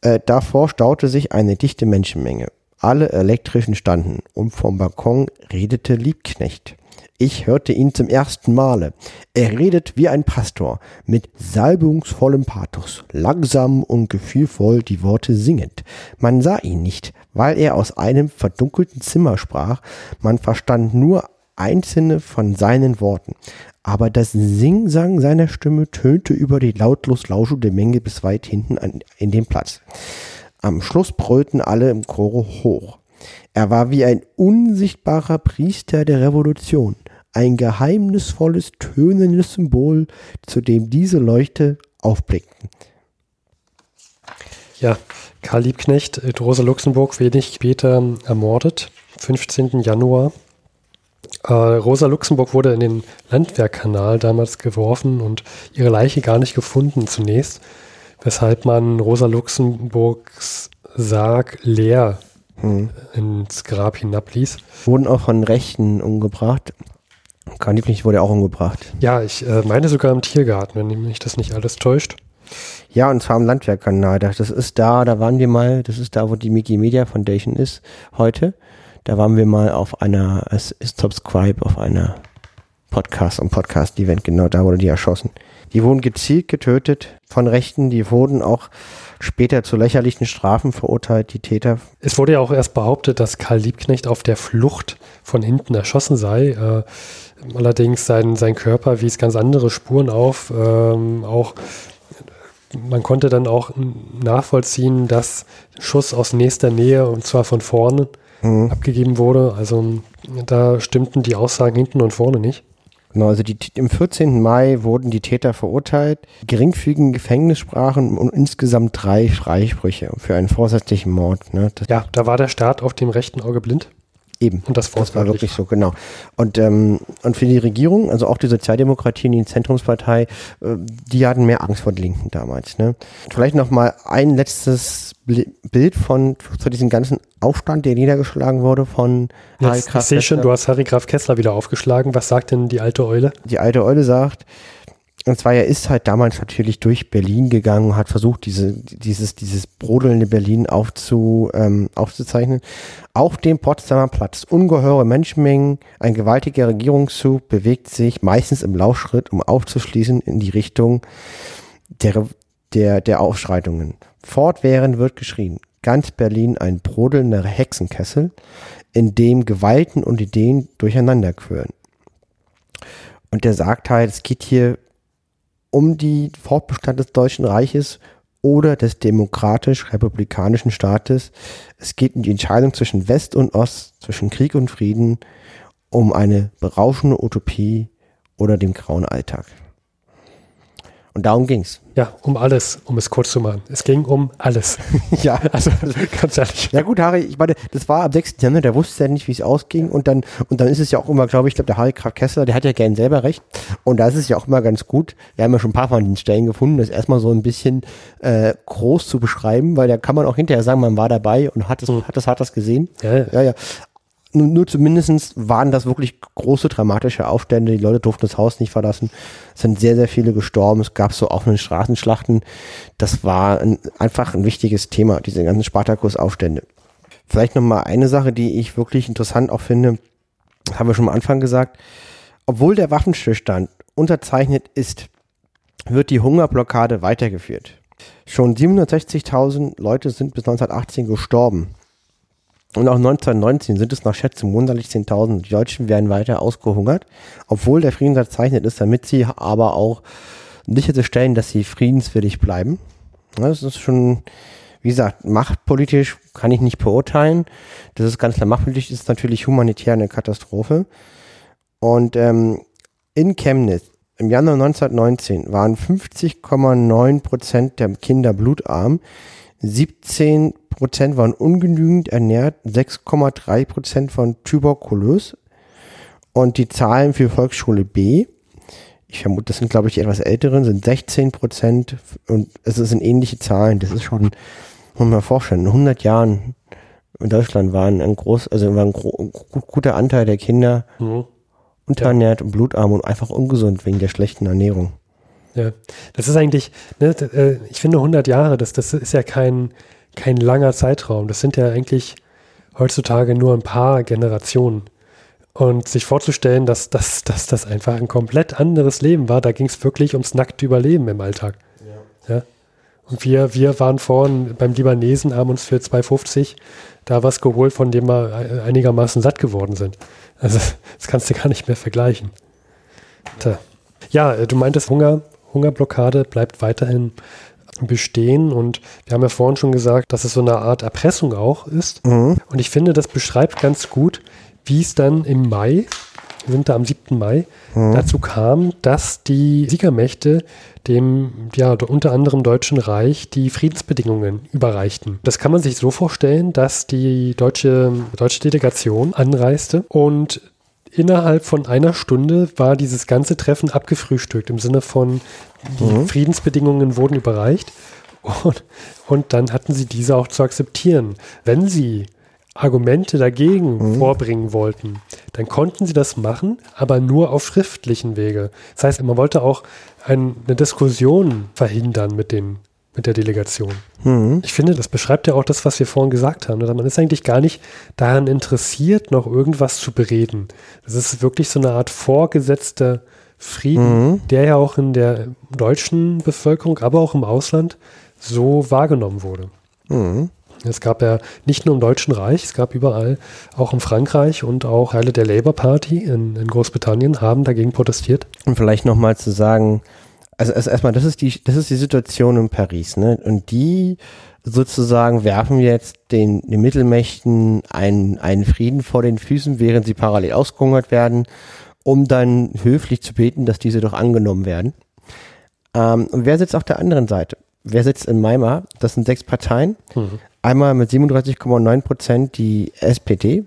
Äh, davor staute sich eine dichte Menschenmenge. alle elektrischen standen und vom Balkon redete Liebknecht. Ich hörte ihn zum ersten Male. Er redet wie ein Pastor, mit salbungsvollem Pathos, langsam und gefühlvoll die Worte singend. Man sah ihn nicht, weil er aus einem verdunkelten Zimmer sprach, man verstand nur einzelne von seinen Worten. Aber das Singsang seiner Stimme tönte über die lautlos lauschende Menge bis weit hinten an, in den Platz. Am Schluss brüllten alle im Chore hoch. Er war wie ein unsichtbarer Priester der Revolution, ein geheimnisvolles, tönendes Symbol, zu dem diese Leuchte aufblickten. Ja, Karl Liebknecht, Rosa Luxemburg, wenig später ermordet, 15. Januar äh, Rosa Luxemburg wurde in den Landwehrkanal damals geworfen und ihre Leiche gar nicht gefunden zunächst, weshalb man Rosa Luxemburgs Sarg leer hm. ins Grab hinabließ. Wurden auch von Rechten umgebracht. Karl Liebknecht wurde auch umgebracht. Ja, ich äh, meine sogar im Tiergarten, wenn mich das nicht alles täuscht. Ja, und zwar am Landwehrkanal. Das ist da, da waren wir mal, das ist da, wo die Mickey Media Foundation ist heute. Da waren wir mal auf einer, es ist Subscribe, auf einer Podcast, und Podcast-Event, genau da wurde die erschossen. Die wurden gezielt getötet von Rechten, die wurden auch später zu lächerlichen Strafen verurteilt, die Täter. Es wurde ja auch erst behauptet, dass Karl Liebknecht auf der Flucht von hinten erschossen sei. Äh, allerdings sein, sein Körper wies ganz andere Spuren auf. Ähm, auch man konnte dann auch nachvollziehen, dass Schuss aus nächster Nähe und zwar von vorne mhm. abgegeben wurde. Also da stimmten die Aussagen hinten und vorne nicht. Genau, also die, im 14. Mai wurden die Täter verurteilt, geringfügigen Gefängnissprachen und insgesamt drei Freisprüche für einen vorsätzlichen Mord. Ne? ja, da war der Staat auf dem rechten Auge blind. Eben. Und das, das war wirklich so, genau. Und, ähm, und für die Regierung, also auch die Sozialdemokratie und die Zentrumspartei, äh, die hatten mehr Angst vor den Linken damals. Ne? Vielleicht noch mal ein letztes Bild von zu diesem ganzen Aufstand, der niedergeschlagen wurde von Harry Graf Ich sehe schon, du hast Harry Graf Kessler wieder aufgeschlagen. Was sagt denn die alte Eule? Die alte Eule sagt, und zwar, er ist halt damals natürlich durch Berlin gegangen hat versucht, diese, dieses, dieses brodelnde Berlin aufzu, ähm, aufzuzeichnen. Auf dem Potsdamer Platz ungeheure Menschenmengen, ein gewaltiger Regierungszug bewegt sich meistens im Laufschritt, um aufzuschließen in die Richtung der, der, der Aufschreitungen. Fortwährend wird geschrien. Ganz Berlin ein brodelnder Hexenkessel, in dem Gewalten und Ideen durcheinander quirlen. Und der sagt halt, es geht hier um die Fortbestand des Deutschen Reiches oder des demokratisch-republikanischen Staates. Es geht um die Entscheidung zwischen West und Ost, zwischen Krieg und Frieden, um eine berauschende Utopie oder dem grauen Alltag. Und darum ging's. Ja, um alles, um es kurz zu machen. Es ging um alles. ja, also ganz ehrlich. Ja gut, Harry, ich meine, das war am 6. Januar, der wusste ja nicht, wie es ausging. Und dann, und dann ist es ja auch immer, glaube ich, glaube der Harry Graf Kessler, der hat ja gern selber recht. Und da ist es ja auch immer ganz gut. Wir haben ja schon ein paar von den Stellen gefunden, das erstmal so ein bisschen äh, groß zu beschreiben, weil da kann man auch hinterher sagen, man war dabei und hat es, mhm. hat das, hat das gesehen. Ja, ja. ja, ja nur, nur zumindest waren das wirklich große dramatische Aufstände. Die Leute durften das Haus nicht verlassen. Es sind sehr, sehr viele gestorben. Es gab so offene Straßenschlachten. Das war ein, einfach ein wichtiges Thema, diese ganzen Spartakus-Aufstände. Vielleicht nochmal eine Sache, die ich wirklich interessant auch finde. Das haben wir schon am Anfang gesagt. Obwohl der Waffenstillstand unterzeichnet ist, wird die Hungerblockade weitergeführt. Schon 760.000 Leute sind bis 1918 gestorben. Und auch 1919 sind es nach Schätzung monatlich 10.000. Die Deutschen werden weiter ausgehungert, obwohl der Frieden verzeichnet ist, damit sie aber auch sicherzustellen, dass sie friedenswillig bleiben. Das ist schon, wie gesagt, machtpolitisch kann ich nicht beurteilen. Das ist ganz klar, machtpolitisch ist natürlich humanitär eine Katastrophe. Und ähm, in Chemnitz im Januar 1919 waren 50,9 Prozent der Kinder blutarm, 17 Prozent waren ungenügend ernährt, 6,3 Prozent waren tuberkulös. Und die Zahlen für Volksschule B, ich vermute, das sind glaube ich die etwas älteren, sind 16 Prozent und es sind ähnliche Zahlen. Das ist schon, muss man mal vorstellen, in 100 Jahren in Deutschland waren ein groß, also war ein, ein guter Anteil der Kinder mhm. unterernährt und blutarm und einfach ungesund wegen der schlechten Ernährung. Ja, das ist eigentlich, ne, äh, ich finde 100 Jahre, das, das ist ja kein, kein langer Zeitraum. Das sind ja eigentlich heutzutage nur ein paar Generationen. Und sich vorzustellen, dass, dass, dass das einfach ein komplett anderes Leben war, da ging es wirklich ums nackte Überleben im Alltag. Ja. ja? Und wir, wir waren vorhin beim Libanesen, haben uns für 2,50 da was geholt, von dem wir einigermaßen satt geworden sind. Also das kannst du gar nicht mehr vergleichen. Tja. Ja, du meintest Hunger, Hungerblockade bleibt weiterhin bestehen und wir haben ja vorhin schon gesagt, dass es so eine Art Erpressung auch ist. Mhm. Und ich finde, das beschreibt ganz gut, wie es dann im Mai, wir sind da am 7. Mai, mhm. dazu kam, dass die Siegermächte dem, ja, unter anderem Deutschen Reich die Friedensbedingungen überreichten. Das kann man sich so vorstellen, dass die deutsche, deutsche Delegation anreiste und innerhalb von einer Stunde war dieses ganze Treffen abgefrühstückt im Sinne von, die mhm. Friedensbedingungen wurden überreicht und, und dann hatten sie diese auch zu akzeptieren. Wenn sie Argumente dagegen mhm. vorbringen wollten, dann konnten sie das machen, aber nur auf schriftlichen Wege. Das heißt, man wollte auch ein, eine Diskussion verhindern mit den mit der Delegation. Mhm. Ich finde, das beschreibt ja auch das, was wir vorhin gesagt haben. Oder? Man ist eigentlich gar nicht daran interessiert, noch irgendwas zu bereden. Das ist wirklich so eine Art vorgesetzter Frieden, mhm. der ja auch in der deutschen Bevölkerung, aber auch im Ausland so wahrgenommen wurde. Mhm. Es gab ja nicht nur im Deutschen Reich, es gab überall, auch in Frankreich und auch Teile der Labour Party in, in Großbritannien haben dagegen protestiert. Und vielleicht nochmal zu sagen, also, also erstmal, das ist die, das ist die Situation in Paris, ne? Und die sozusagen werfen jetzt den, den Mittelmächten einen, einen Frieden vor den Füßen, während sie parallel ausgehungert werden, um dann höflich zu beten, dass diese doch angenommen werden. Ähm, und wer sitzt auf der anderen Seite? Wer sitzt in Weimar? Das sind sechs Parteien. Mhm. Einmal mit 37,9 Prozent die SPD,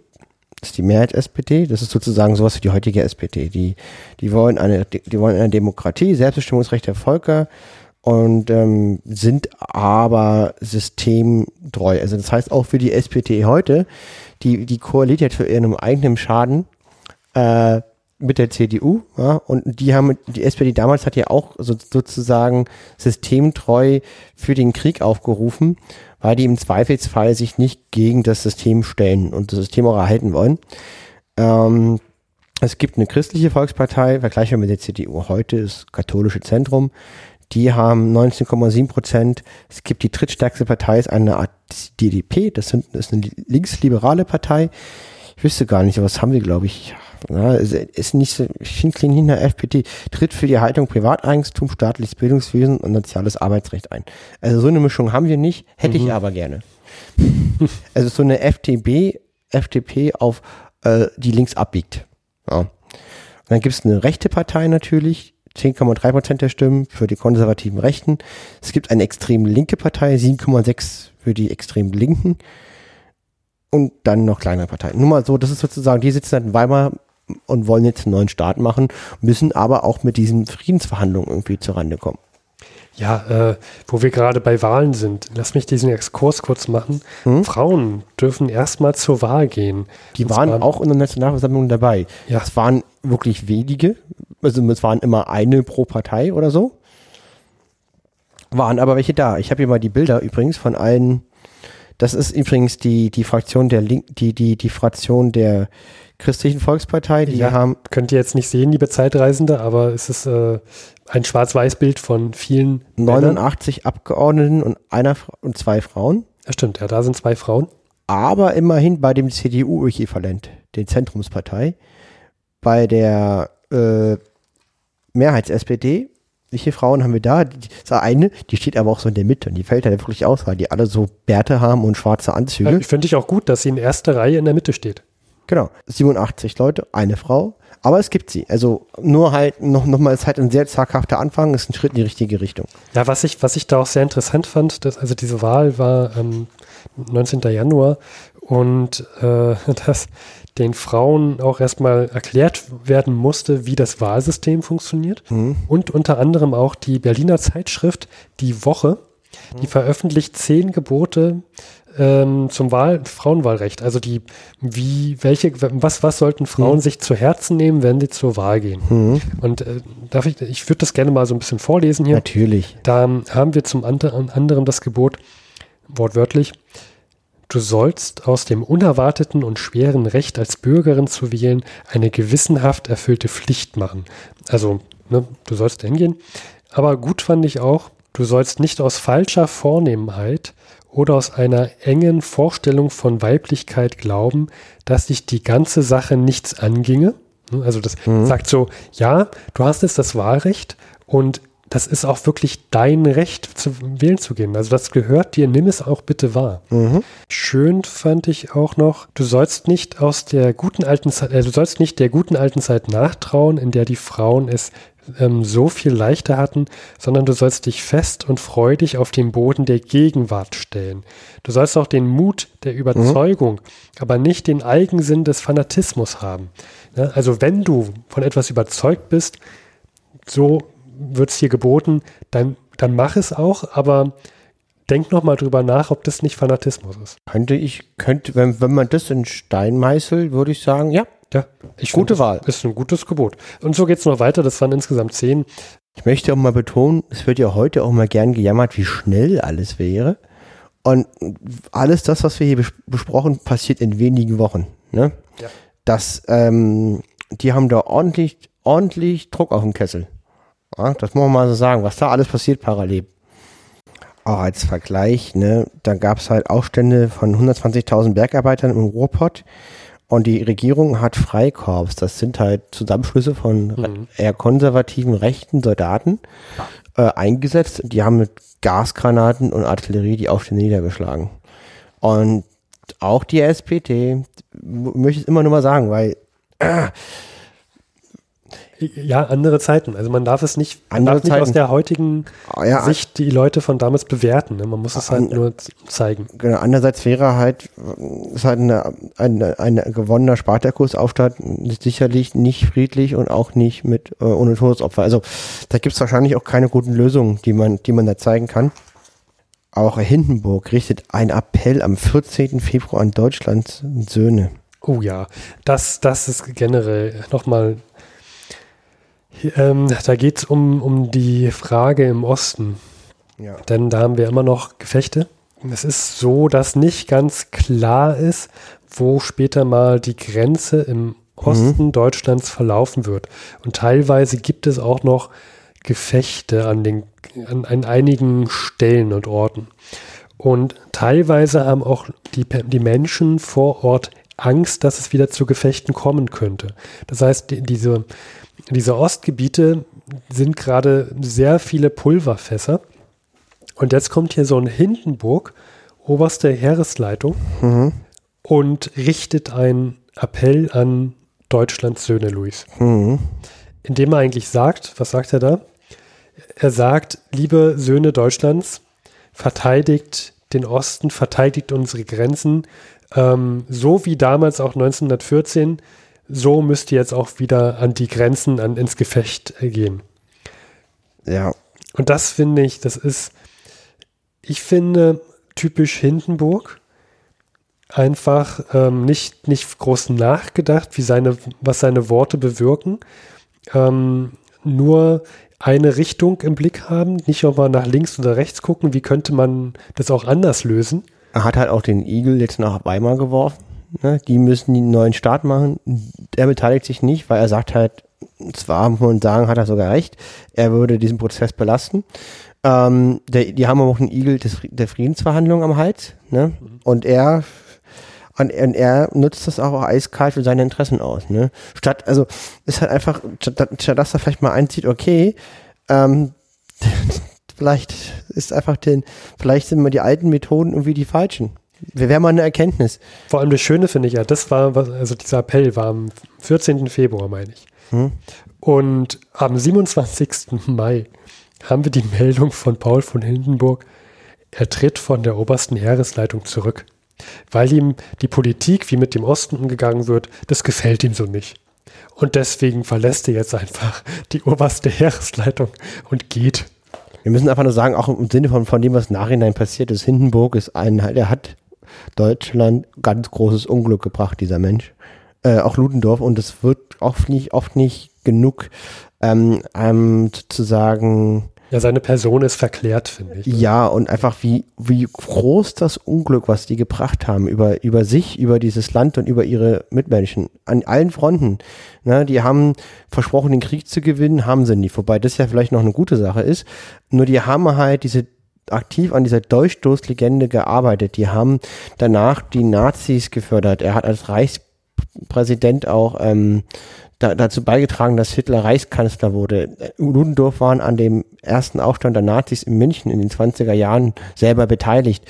das ist die Mehrheit SPD, das ist sozusagen sowas wie die heutige SPD. Die, die wollen eine, die wollen eine Demokratie, Selbstbestimmungsrecht der Völker und ähm, sind aber systemtreu. Also das heißt auch für die SPD heute, die, die koaliert jetzt für ihren eigenen Schaden äh, mit der CDU, ja, und die haben, die SPD damals hat ja auch so, sozusagen systemtreu für den Krieg aufgerufen, weil die im Zweifelsfall sich nicht gegen das System stellen und das System auch erhalten wollen. Ähm, es gibt eine christliche Volkspartei, vergleichen wir mit der CDU heute, das katholische Zentrum. Die haben 19,7 Prozent. Es gibt die drittstärkste Partei, ist eine Art DDP, das, sind, ist eine linksliberale Partei. Ich wüsste gar nicht, was haben sie, glaube ich, ja, ist nicht so, ich finde hinter FPT, tritt für die Haltung Privateigentum, staatliches Bildungswesen und soziales Arbeitsrecht ein. Also so eine Mischung haben wir nicht, hätte mhm. ich aber gerne. also so eine FTB, FDP auf, äh, die links abbiegt. Ja. Und dann gibt es eine rechte Partei natürlich, 10,3 Prozent der Stimmen für die konservativen Rechten. Es gibt eine extrem linke Partei, 7,6 für die extrem Linken. Und dann noch kleinere Parteien. Nur mal so, das ist sozusagen, die sitzen in Weimar und wollen jetzt einen neuen Staat machen, müssen aber auch mit diesen Friedensverhandlungen irgendwie zurande kommen. Ja, äh, wo wir gerade bei Wahlen sind, lass mich diesen Exkurs kurz machen. Hm? Frauen dürfen erstmal zur Wahl gehen. Die waren zwar, auch in der Nationalversammlung dabei. Ja. Es waren wirklich wenige, also es waren immer eine pro Partei oder so. Waren aber welche da. Ich habe hier mal die Bilder übrigens von allen. Das ist übrigens die, die Fraktion der Link, die, die, die Fraktion der Christlichen Volkspartei, die ja, haben. Könnt ihr jetzt nicht sehen, liebe Zeitreisende, aber es ist äh, ein Schwarz-Weiß-Bild von vielen 89 Männern. Abgeordneten und einer und zwei Frauen. Ja, stimmt, ja, da sind zwei Frauen. Aber immerhin bei dem CDU-Äquivalent, den Zentrumspartei, bei der äh, Mehrheits-SPD, welche Frauen haben wir da? Die, ist eine, die steht aber auch so in der Mitte und die fällt da wirklich aus, weil die alle so Bärte haben und schwarze Anzüge. Ja, Finde ich auch gut, dass sie in erster Reihe in der Mitte steht. Genau, 87 Leute, eine Frau, aber es gibt sie. Also nur halt noch, noch mal ist halt ein sehr zaghafter Anfang, ist ein Schritt in die richtige Richtung. Ja, was ich, was ich da auch sehr interessant fand, dass, also diese Wahl war ähm, 19. Januar und äh, dass den Frauen auch erstmal erklärt werden musste, wie das Wahlsystem funktioniert. Mhm. Und unter anderem auch die Berliner Zeitschrift Die Woche, die mhm. veröffentlicht zehn Gebote ähm, zum Wahl, Frauenwahlrecht. Also die, wie, welche, was, was sollten Frauen mhm. sich zu Herzen nehmen, wenn sie zur Wahl gehen? Mhm. Und äh, darf ich, ich würde das gerne mal so ein bisschen vorlesen hier. Natürlich. Da haben wir zum anderen, anderen das Gebot, wortwörtlich, Du sollst aus dem unerwarteten und schweren Recht als Bürgerin zu wählen eine gewissenhaft erfüllte Pflicht machen. Also, ne, du sollst hingehen. Aber gut fand ich auch, du sollst nicht aus falscher Vornehmheit oder aus einer engen Vorstellung von Weiblichkeit glauben, dass dich die ganze Sache nichts anginge. Also das mhm. sagt so, ja, du hast jetzt das Wahlrecht und das ist auch wirklich dein Recht, zu wählen zu gehen. Also das gehört dir, nimm es auch bitte wahr. Mhm. Schön fand ich auch noch, du sollst nicht aus der guten alten Zeit, äh, du sollst nicht der guten alten Zeit nachtrauen, in der die Frauen es ähm, so viel leichter hatten, sondern du sollst dich fest und freudig auf den Boden der Gegenwart stellen. Du sollst auch den Mut der mhm. Überzeugung, mhm. aber nicht den Eigensinn des Fanatismus haben. Ja, also wenn du von etwas überzeugt bist, so wird es dir geboten, dann, dann mach es auch, aber denk nochmal drüber nach, ob das nicht Fanatismus ist. Könnte ich, könnte, wenn, wenn man das in Stein meißelt, würde ich sagen, ja. Ja, ich Gute find, Wahl. Ist ein gutes Gebot. Und so geht es noch weiter, das waren insgesamt zehn. Ich möchte auch mal betonen, es wird ja heute auch mal gern gejammert, wie schnell alles wäre. Und alles das, was wir hier besprochen, passiert in wenigen Wochen. Ne? Ja. Das, ähm, die haben da ordentlich, ordentlich Druck auf dem Kessel. Ja, das muss man mal so sagen, was da alles passiert parallel. Auch als Vergleich, ne, da gab es halt Aufstände von 120.000 Bergarbeitern im Ruhrpott und die Regierung hat Freikorps. Das sind halt Zusammenschlüsse von mhm. eher konservativen rechten Soldaten äh, eingesetzt. Die haben mit Gasgranaten und Artillerie die Aufstände niedergeschlagen. Und auch die SPD, möchte ich es immer nur mal sagen, weil äh, ja, andere Zeiten. Also man darf es nicht, man darf nicht aus der heutigen oh, ja, Sicht die Leute von damals bewerten. Ne? Man muss es halt nur zeigen. Genau, andererseits wäre halt, ist halt eine, eine, ein gewonnener Spartakusaufstand sicherlich nicht friedlich und auch nicht mit äh, ohne Todesopfer. Also da gibt es wahrscheinlich auch keine guten Lösungen, die man, die man da zeigen kann. Auch Hindenburg richtet einen Appell am 14. Februar an Deutschlands Söhne. Oh ja, das, das ist generell nochmal ähm, da geht es um, um die Frage im Osten. Ja. Denn da haben wir immer noch Gefechte. Es ist so, dass nicht ganz klar ist, wo später mal die Grenze im Osten mhm. Deutschlands verlaufen wird. Und teilweise gibt es auch noch Gefechte an, den, an, an einigen Stellen und Orten. Und teilweise haben auch die, die Menschen vor Ort Angst, dass es wieder zu Gefechten kommen könnte. Das heißt, die, diese, diese Ostgebiete sind gerade sehr viele Pulverfässer. Und jetzt kommt hier so ein Hindenburg, oberste Heeresleitung, mhm. und richtet einen Appell an Deutschlands Söhne, Luis. Mhm. Indem er eigentlich sagt, was sagt er da? Er sagt, liebe Söhne Deutschlands, verteidigt den Osten, verteidigt unsere Grenzen, ähm, so wie damals auch 1914 so müsst ihr jetzt auch wieder an die Grenzen, an, ins Gefecht äh, gehen. Ja. Und das finde ich, das ist, ich finde, typisch Hindenburg. Einfach ähm, nicht, nicht groß nachgedacht, wie seine, was seine Worte bewirken. Ähm, nur eine Richtung im Blick haben, nicht auch mal nach links oder rechts gucken, wie könnte man das auch anders lösen. Er hat halt auch den Igel jetzt nach Weimar geworfen. Ne? Die müssen den neuen Start machen. Er beteiligt sich nicht, weil er sagt halt, zwar muss man sagen, hat er sogar recht, er würde diesen Prozess belasten. Ähm, der, die haben auch einen Igel des, der Friedensverhandlungen am Hals. Ne? Mhm. Und er und er, nutzt das auch eiskalt für seine Interessen aus. Ne? Statt, also ist halt einfach, statt, dass er vielleicht mal einzieht, okay, ähm, vielleicht ist einfach den, vielleicht sind immer die alten Methoden irgendwie die falschen. Wäre mal eine Erkenntnis. Vor allem das Schöne finde ich ja, das war, also dieser Appell war am 14. Februar, meine ich. Hm. Und am 27. Mai haben wir die Meldung von Paul von Hindenburg, er tritt von der obersten Heeresleitung zurück. Weil ihm die Politik, wie mit dem Osten umgegangen wird, das gefällt ihm so nicht. Und deswegen verlässt er jetzt einfach die oberste Heeresleitung und geht. Wir müssen einfach nur sagen, auch im Sinne von, von dem, was nachhinein passiert ist, Hindenburg ist ein, er hat Deutschland ganz großes Unglück gebracht, dieser Mensch. Äh, auch Ludendorff und es wird oft nicht, oft nicht genug ähm, ähm, sozusagen Ja, seine Person ist verklärt, finde ich. Ja, und einfach wie, wie groß das Unglück, was die gebracht haben, über, über sich, über dieses Land und über ihre Mitmenschen, an allen Fronten. Ne, die haben versprochen, den Krieg zu gewinnen, haben sie nicht. Wobei das ja vielleicht noch eine gute Sache ist. Nur die haben halt diese aktiv an dieser Durchstoßlegende gearbeitet. Die haben danach die Nazis gefördert. Er hat als Reichspräsident auch ähm, da, dazu beigetragen, dass Hitler Reichskanzler wurde. Ludendorff waren an dem ersten Aufstand der Nazis in München in den 20er Jahren selber beteiligt.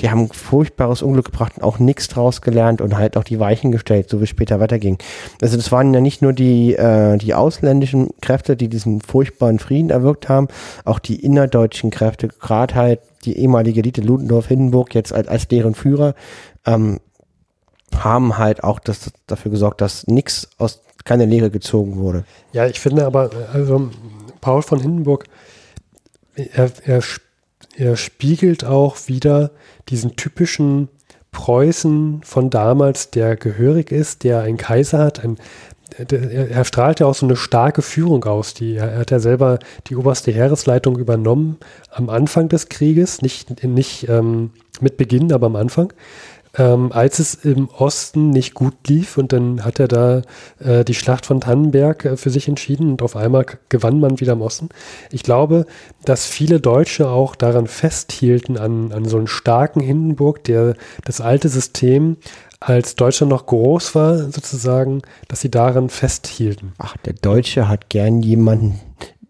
Die haben furchtbares Unglück gebracht und auch nichts draus gelernt und halt auch die Weichen gestellt, so wie es später weiterging. Also das waren ja nicht nur die, äh, die ausländischen Kräfte, die diesen furchtbaren Frieden erwirkt haben, auch die innerdeutschen Kräfte, gerade halt die ehemalige Elite Ludendorff-Hindenburg jetzt als, als deren Führer, ähm, haben halt auch das, dafür gesorgt, dass nichts aus keine Lehre gezogen wurde. Ja, ich finde aber, also Paul von Hindenburg, er, er, er spiegelt auch wieder diesen typischen Preußen von damals, der gehörig ist, der einen Kaiser hat, ein, er strahlt ja auch so eine starke Führung aus. Die, er hat ja selber die oberste Heeresleitung übernommen am Anfang des Krieges, nicht, nicht ähm, mit Beginn, aber am Anfang ähm, als es im Osten nicht gut lief und dann hat er da äh, die Schlacht von Tannenberg äh, für sich entschieden und auf einmal gewann man wieder im Osten. Ich glaube, dass viele Deutsche auch daran festhielten, an, an so einen starken Hindenburg, der das alte System als Deutschland noch groß war, sozusagen, dass sie daran festhielten. Ach, der Deutsche hat gern jemanden,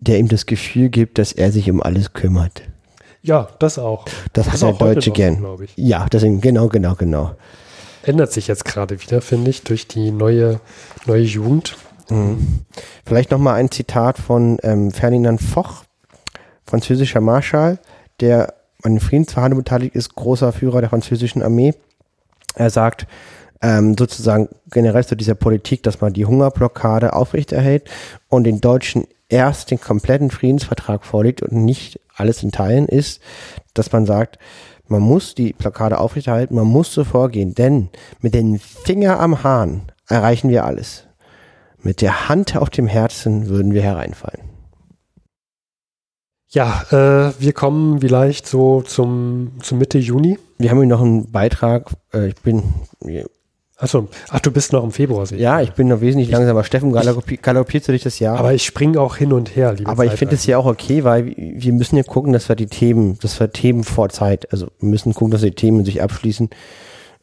der ihm das Gefühl gibt, dass er sich um alles kümmert. Ja, das auch. Das, das hat der Deutsche gern. Ja, deswegen, genau, genau, genau. Ändert sich jetzt gerade wieder, finde ich, durch die neue, neue Jugend. Mhm. Vielleicht nochmal ein Zitat von ähm, Ferdinand Foch, französischer Marschall, der an den Friedensverhandlungen beteiligt ist, großer Führer der französischen Armee. Er sagt, ähm, sozusagen generell zu dieser Politik, dass man die Hungerblockade aufrechterhält und den Deutschen erst den kompletten Friedensvertrag vorlegt und nicht alles in Teilen ist, dass man sagt, man muss die Blockade aufrechterhalten, man muss so vorgehen, denn mit dem Finger am Hahn erreichen wir alles. Mit der Hand auf dem Herzen würden wir hereinfallen. Ja, äh, wir kommen vielleicht so zum, zum Mitte Juni. Wir haben hier noch einen Beitrag. Äh, ich bin Achso, ach, du bist noch im Februar. Ja, ich bin noch wesentlich ich, langsamer. Steffen galoppiert, galoppiert durch das Jahr. Aber ich springe auch hin und her, lieber Aber ich finde es ja auch okay, weil wir müssen ja gucken, dass wir die Themen, dass wir Themen vor Zeit, also wir müssen gucken, dass die Themen sich abschließen.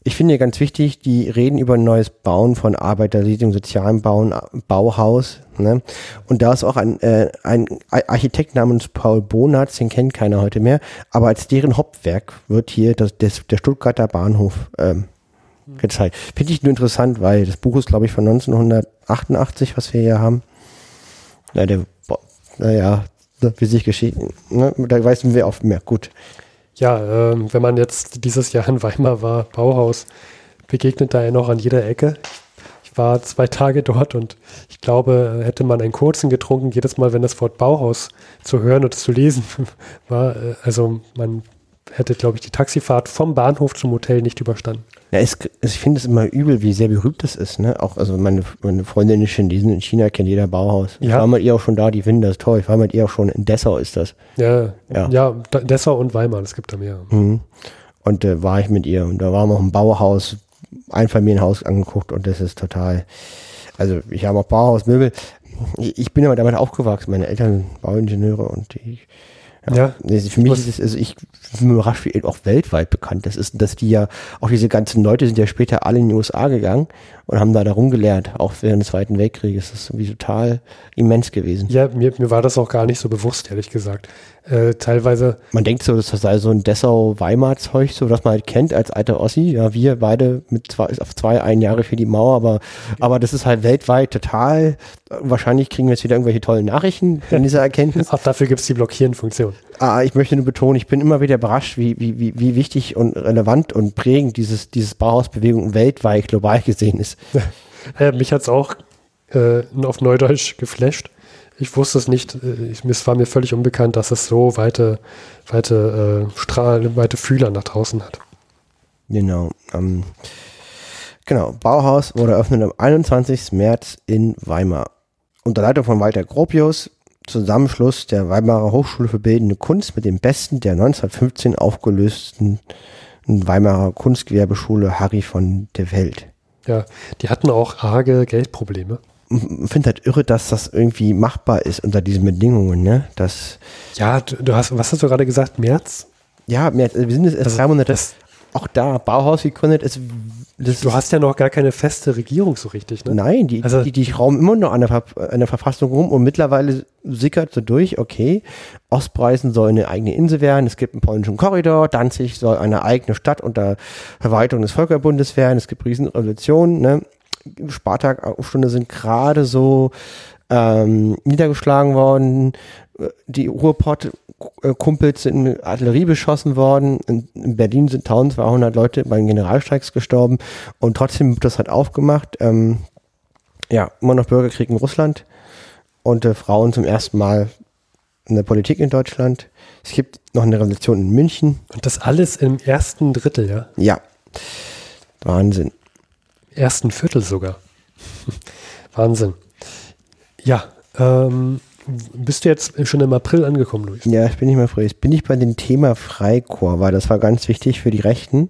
Ich finde ja ganz wichtig, die reden über ein neues Bauen von Arbeitersiedlung, sozialen Bauen, Bauhaus. Ne? Und da ist auch ein, äh, ein Architekt namens Paul Bonatz, den kennt keiner heute mehr, aber als deren Hauptwerk wird hier das, das, der Stuttgarter Bahnhof ähm, gezeigt. Finde ich nur interessant, weil das Buch ist, glaube ich, von 1988, was wir hier haben. Na, der, naja, wie sich geschieht, ne, da weiß wir auch mehr. Gut. Ja, ähm, wenn man jetzt dieses Jahr in Weimar war, Bauhaus, begegnet da ja noch an jeder Ecke. Ich war zwei Tage dort und ich glaube, hätte man einen kurzen getrunken, jedes Mal, wenn das Wort Bauhaus zu hören oder zu lesen war, äh, also man hätte, glaube ich, die Taxifahrt vom Bahnhof zum Hotel nicht überstanden. Ja, es, ich finde es immer übel, wie sehr berühmt das ist. Ne? Auch, also meine, meine Freundin ist in, in China, kennt jeder Bauhaus. Ich war mit ihr auch schon da, die finden das toll. Ich war mit ihr auch schon in Dessau, ist das. Ja, ja, ja Dessau und Weimar, es gibt da mehr. Mhm. Und äh, war ich mit ihr und da waren wir auch im Bauhaus, Einfamilienhaus angeguckt und das ist total, also ich habe auch Bauhausmöbel. Ich bin aber damit aufgewachsen, meine Eltern Bauingenieure und ich ja. ja. Für mich ist es, also ich bin überrascht, wie auch weltweit bekannt das ist, dass die ja, auch diese ganzen Leute sind ja später alle in die USA gegangen und haben da darum gelernt, auch während des Zweiten Weltkrieges. Das ist irgendwie total immens gewesen. Ja, mir, mir war das auch gar nicht so bewusst, ehrlich gesagt. Äh, teilweise. Man denkt so, das sei so ein Dessau-Weimar-Zeug, so dass man halt kennt als alter Ossi. Ja, wir beide mit zwei, auf zwei, ein Jahre für die Mauer, aber, aber das ist halt weltweit total. Wahrscheinlich kriegen wir jetzt wieder irgendwelche tollen Nachrichten in dieser Erkenntnis. Auch dafür gibt es die Blockieren-Funktion. Ah, ich möchte nur betonen, ich bin immer wieder überrascht, wie, wie, wie, wie wichtig und relevant und prägend dieses, dieses Bauhausbewegung weltweit global gesehen ist. Äh, mich hat es auch äh, auf Neudeutsch geflasht. Ich wusste es nicht, äh, ich, es war mir völlig unbekannt, dass es so weite, weite äh, Strahlen, weite Fühler nach draußen hat. Genau. Ähm, genau, Bauhaus wurde eröffnet am 21. März in Weimar. Unter Leitung von Walter Gropius, Zusammenschluss der Weimarer Hochschule für Bildende Kunst mit dem Besten der 1915 aufgelösten Weimarer Kunstgewerbeschule Harry von der Welt. Ja, die hatten auch arge Geldprobleme. Finde halt irre, dass das irgendwie machbar ist unter diesen Bedingungen, ne? Das ja, du, hast, was hast du gerade gesagt, März? Ja, März, wir sind jetzt erst also, drei Monate. Auch da, Bauhaus gegründet, ist das du hast ja noch gar keine feste Regierung so richtig, ne? Nein, die, also, die, die schrauben immer noch an der, Ver an der Verfassung rum und mittlerweile sickert so durch, okay, Ostpreußen soll eine eigene Insel werden, es gibt einen polnischen Korridor, Danzig soll eine eigene Stadt unter Verwaltung des Völkerbundes werden, es gibt Riesenrevolutionen, ne? Spartak-Aufstände sind gerade so ähm, niedergeschlagen worden, die Ruhrpott-Kumpels sind in Artillerie beschossen worden. In, in, Berlin sind 1200 Leute bei den Generalstreiks gestorben und trotzdem wird das halt aufgemacht. Ähm, ja, immer noch Bürgerkrieg in Russland und äh, Frauen zum ersten Mal in der Politik in Deutschland. Es gibt noch eine Revolution in München. Und das alles im ersten Drittel, ja? Ja. Wahnsinn. Ersten Viertel sogar. Wahnsinn. Ja, ähm, bist du jetzt schon im April angekommen, Luis? Ja, ich bin nicht mehr frei. Jetzt bin ich bei dem Thema Freikorps, weil das war ganz wichtig für die Rechten.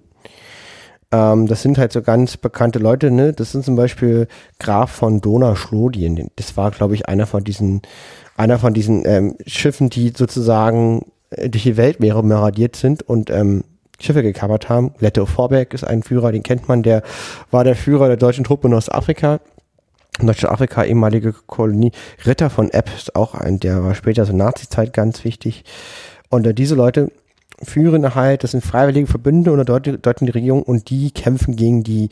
Ähm, das sind halt so ganz bekannte Leute, ne? Das sind zum Beispiel Graf von Donauschlodien. Das war, glaube ich, einer von diesen, einer von diesen ähm, Schiffen, die sozusagen durch die Weltmeere radiert sind und ähm, Schiffe gekappert haben. Letto Vorberg ist ein Führer, den kennt man, der war der Führer der deutschen Truppe in Ostafrika Deutschafrika, ehemalige Kolonie. Ritter von Epp ist auch ein, der war später zur Nazi-Zeit ganz wichtig. Und äh, diese Leute führen halt, das sind freiwillige Verbünde unter die Regierung und die kämpfen gegen die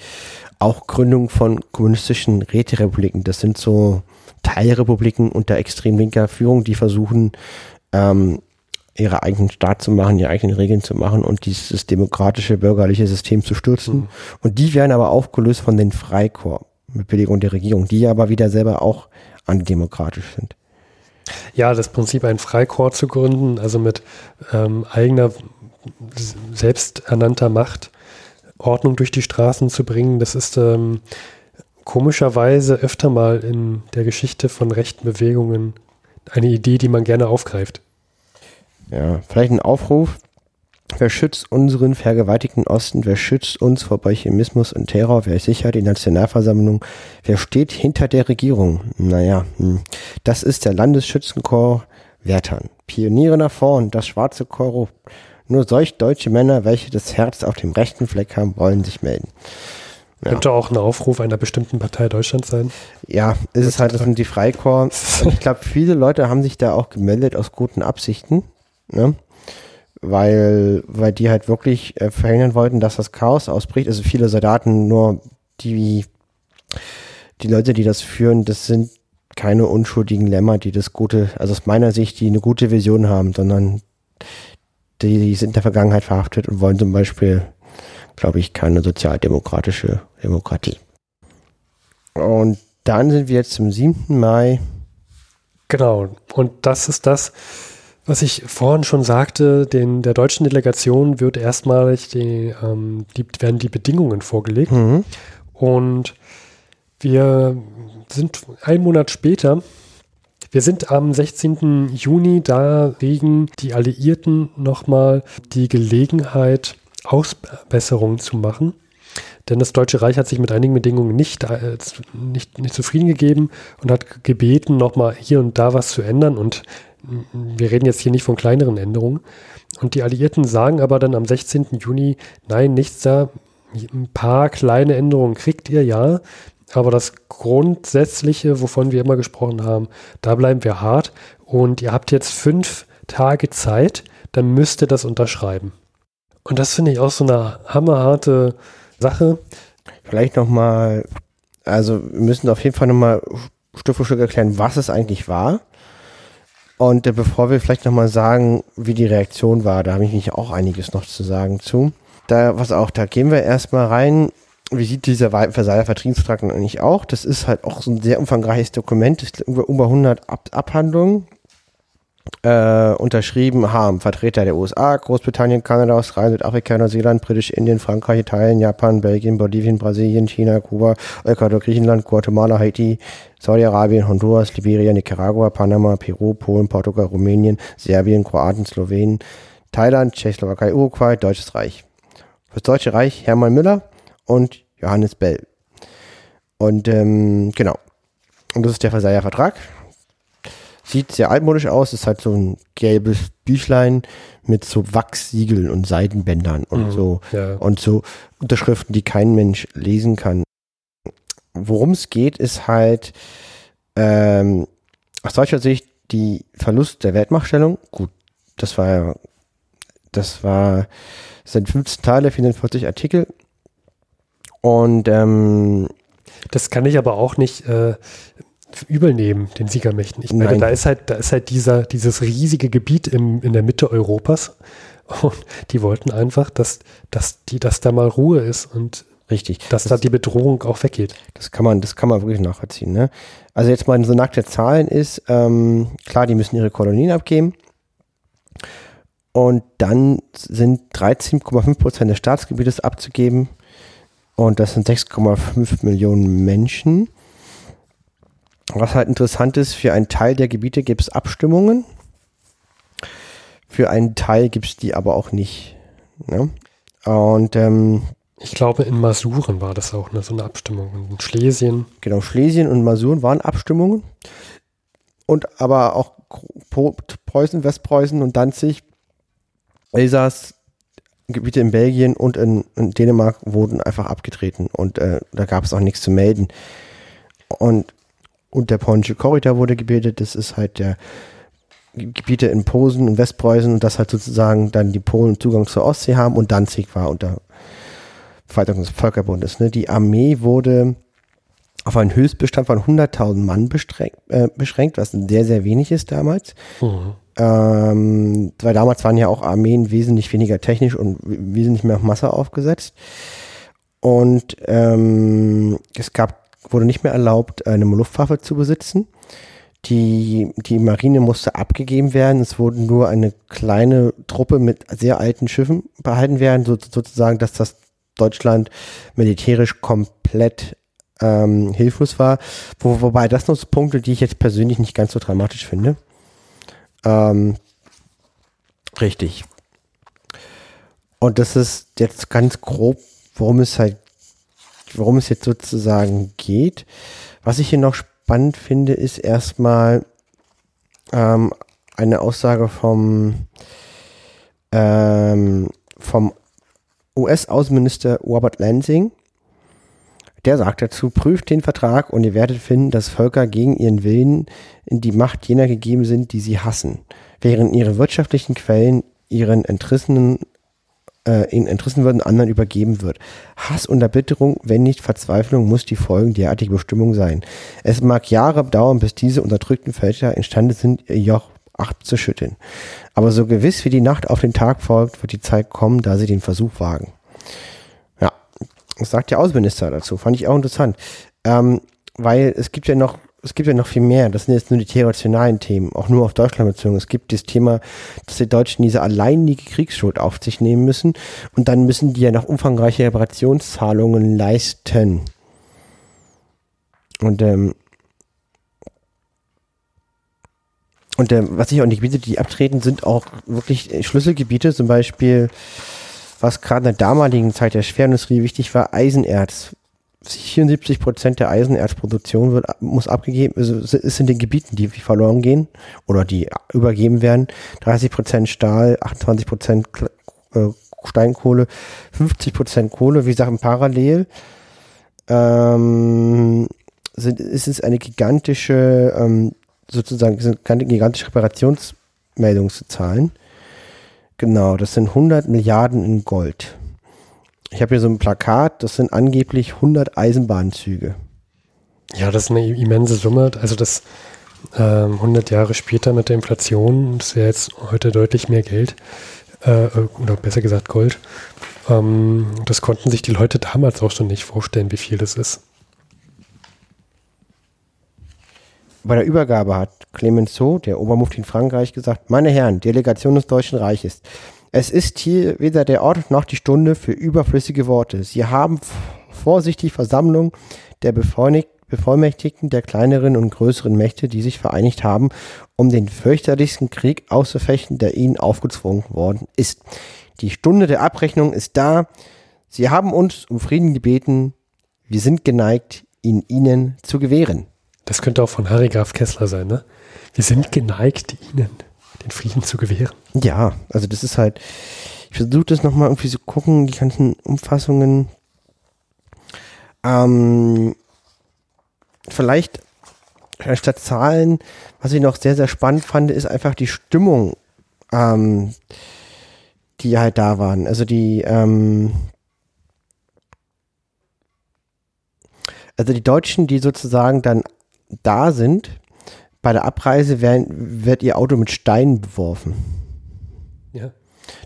auch Gründung von kommunistischen Räterepubliken. Das sind so Teilrepubliken unter extrem linker Führung, die versuchen, ähm, ihre eigenen Staat zu machen, ihre eigenen Regeln zu machen und dieses demokratische bürgerliche System zu stürzen. Mhm. Und die werden aber aufgelöst von den Freikorps mit Billigung der Regierung, die aber wieder selber auch antidemokratisch sind. Ja, das Prinzip, ein Freikorps zu gründen, also mit ähm, eigener, selbsternannter Macht Ordnung durch die Straßen zu bringen, das ist ähm, komischerweise öfter mal in der Geschichte von rechten Bewegungen eine Idee, die man gerne aufgreift. Ja, vielleicht ein Aufruf Wer schützt unseren vergewaltigten Osten? Wer schützt uns vor Bolchemismus und Terror? Wer sichert die Nationalversammlung? Wer steht hinter der Regierung? Naja, hm. das ist der Landesschützenchor Wertern. Pioniere nach vorn, das schwarze Korrupt. Nur solch deutsche Männer, welche das Herz auf dem rechten Fleck haben, wollen sich melden. Ja. Könnte auch ein Aufruf einer bestimmten Partei Deutschland sein. Ja, ist es halt, das sind die Freikorps. ich glaube, viele Leute haben sich da auch gemeldet aus guten Absichten. Ne? weil, weil die halt wirklich äh, verhindern wollten, dass das Chaos ausbricht. Also viele Soldaten, nur die, die Leute, die das führen, das sind keine unschuldigen Lämmer, die das gute, also aus meiner Sicht, die eine gute Vision haben, sondern die, die sind in der Vergangenheit verhaftet und wollen zum Beispiel, glaube ich, keine sozialdemokratische Demokratie. Und dann sind wir jetzt zum 7. Mai. Genau. Und das ist das, was ich vorhin schon sagte, den, der deutschen Delegation wird erstmalig die, ähm, die, werden die Bedingungen vorgelegt. Mhm. Und wir sind einen Monat später, wir sind am 16. Juni, da kriegen die Alliierten nochmal die Gelegenheit, Ausbesserungen zu machen. Denn das Deutsche Reich hat sich mit einigen Bedingungen nicht, äh, nicht, nicht zufrieden gegeben und hat gebeten, nochmal hier und da was zu ändern. Und wir reden jetzt hier nicht von kleineren Änderungen. Und die Alliierten sagen aber dann am 16. Juni, nein, nichts da. Ein paar kleine Änderungen kriegt ihr ja, aber das Grundsätzliche, wovon wir immer gesprochen haben, da bleiben wir hart. Und ihr habt jetzt fünf Tage Zeit, dann müsst ihr das unterschreiben. Und das finde ich auch so eine hammerharte Sache. Vielleicht nochmal, also wir müssen auf jeden Fall nochmal Stück für Stück erklären, was es eigentlich war. Und äh, bevor wir vielleicht nochmal sagen, wie die Reaktion war, da habe ich mich auch einiges noch zu sagen zu. Da, was auch, da gehen wir erstmal rein. Wie sieht dieser Versailler Vertriebsvertrag eigentlich auch? Das ist halt auch so ein sehr umfangreiches Dokument. Das ist über 100 Ab Abhandlungen. Äh, unterschrieben haben Vertreter der USA, Großbritannien, Kanada, Australien, Südafrika, Neuseeland, Britisch-Indien, Frankreich, Italien, Japan, Belgien, Bolivien, Brasilien, China, Kuba, Ecuador, Griechenland, Guatemala, Haiti, Saudi-Arabien, Honduras, Liberia, Nicaragua, Panama, Peru, Polen, Portugal, Rumänien, Serbien, Kroatien, Slowenien, Thailand, Tschechoslowakei, Uruguay, Deutsches Reich. Fürs Deutsche Reich Hermann Müller und Johannes Bell. Und ähm, genau. Und das ist der Versailler Vertrag. Sieht sehr altmodisch aus, ist halt so ein gelbes Büchlein mit so Wachssiegeln und Seidenbändern und Mhm, so Ja. und so Unterschriften, die kein Mensch lesen kann. Worum es geht, ist halt ähm, aus deutscher Sicht die Verlust der Weltmachtstellung. Gut, das war ja, das war, das sind 15 Teile, 44 Artikel. Und ähm, Das kann ich aber auch nicht äh, übel nehmen, den Siegermächten. Ich meine, Nein. da ist halt, da ist halt dieser, dieses riesige Gebiet im, in der Mitte Europas. Und die wollten einfach, dass, dass, die, dass da mal Ruhe ist und richtig, dass da die Bedrohung auch weggeht. das kann man, das kann man wirklich nachvollziehen. Ne? Also jetzt mal so nackte Zahlen ist, ähm, klar, die müssen ihre Kolonien abgeben. Und dann sind 13,5 Prozent des Staatsgebietes abzugeben. Und das sind 6,5 Millionen Menschen. Was halt interessant ist, für einen Teil der Gebiete gibt es Abstimmungen. Für einen Teil gibt es die aber auch nicht. Ne? Und ähm, Ich glaube, in Masuren war das auch ne, so eine Abstimmung. Und in Schlesien. genau, Schlesien und Masuren waren Abstimmungen. Und aber auch Preußen, Westpreußen und Danzig, Elsass, Gebiete in Belgien und in, in Dänemark wurden einfach abgetreten. Und äh, da gab es auch nichts zu melden. Und, und der polnische Korridor wurde gebildet. Das ist halt der Gebiete in Posen und Westpreußen und das halt sozusagen dann die Polen Zugang zur Ostsee haben und Danzig war unter Verwaltung des Völkerbundes. Ne? Die Armee wurde auf einen Höchstbestand von 100.000 Mann beschränkt, äh, beschränkt, was sehr, sehr wenig ist damals. Mhm. Ähm, weil damals waren ja auch Armeen wesentlich weniger technisch und wesentlich mehr auf Masse aufgesetzt. Und ähm, es gab, wurde nicht mehr erlaubt, eine Luftwaffe zu besitzen. Die, die Marine musste abgegeben werden. Es wurde nur eine kleine Truppe mit sehr alten Schiffen behalten werden, so, sozusagen, dass das Deutschland militärisch komplett ähm, hilflos war. Wo, wobei das noch so Punkte, die ich jetzt persönlich nicht ganz so dramatisch finde. Ähm, richtig. Und das ist jetzt ganz grob, worum es halt, worum es jetzt sozusagen geht. Was ich hier noch spannend finde, ist erstmal ähm, eine Aussage vom, ähm, vom US-Außenminister Robert Lansing. Der sagt dazu, prüft den Vertrag und ihr werdet finden, dass Völker gegen ihren Willen in die Macht jener gegeben sind, die sie hassen, während ihre wirtschaftlichen Quellen ihren Entrissenen äh, in entrissen würden, anderen übergeben wird. Hass und Erbitterung, wenn nicht Verzweiflung, muss die Folgen derartiger Bestimmung sein. Es mag Jahre dauern, bis diese unterdrückten Völker imstande sind, ihr Joch abzuschütteln. Aber so gewiss wie die Nacht auf den Tag folgt, wird die Zeit kommen, da sie den Versuch wagen. Ja, das sagt der Außenminister dazu. Fand ich auch interessant. Ähm, weil es gibt ja noch, es gibt ja noch viel mehr. Das sind jetzt nur die theoretionalen Themen, auch nur auf Deutschland bezogen. Es gibt das Thema, dass die Deutschen diese alleinige Kriegsschuld auf sich nehmen müssen und dann müssen die ja noch umfangreiche Reparationszahlungen leisten. Und ähm, und ähm, was ich auch nicht Gebiete, die abtreten, sind auch wirklich äh, Schlüsselgebiete, zum Beispiel, was gerade in der damaligen Zeit der Schwerindustrie wichtig war, Eisenerz. 74 Prozent der Eisenerzproduktion wird, muss abgegeben, also ist in den Gebieten, die verloren gehen oder die übergeben werden. 30 Prozent Stahl, 28 Prozent äh, Steinkohle, 50 Prozent Kohle, wie gesagt, Parallel. Ähm, sind, ist es eine gigantische, ähm, sozusagen, sind gigantische Reparationsmeldung zu zahlen. Genau, das sind 100 Milliarden in Gold. Ich habe hier so ein Plakat, das sind angeblich 100 Eisenbahnzüge. Ja, das ist eine immense Summe. Also das ähm, 100 Jahre später mit der Inflation, das wäre jetzt heute deutlich mehr Geld, äh, oder besser gesagt Gold. Ähm, das konnten sich die Leute damals auch schon nicht vorstellen, wie viel das ist. Bei der Übergabe hat Clemenceau, der Obermufti in Frankreich, gesagt, meine Herren, Delegation des Deutschen Reiches, es ist hier weder der Ort noch die Stunde für überflüssige Worte. Sie haben vor sich die Versammlung der Bevollmächtigten der kleineren und größeren Mächte, die sich vereinigt haben, um den fürchterlichsten Krieg auszufechten, der ihnen aufgezwungen worden ist. Die Stunde der Abrechnung ist da. Sie haben uns um Frieden gebeten. Wir sind geneigt, ihn ihnen zu gewähren. Das könnte auch von Harry Graf Kessler sein, ne? Wir sind geneigt, ihnen den Frieden zu gewähren. Ja, also das ist halt, ich versuche das nochmal irgendwie zu gucken, die ganzen Umfassungen. Ähm, vielleicht statt Zahlen, was ich noch sehr, sehr spannend fand, ist einfach die Stimmung, ähm, die halt da waren. Also die, ähm, also die Deutschen, die sozusagen dann da sind, bei der Abreise werden, wird ihr Auto mit Steinen beworfen. Ja.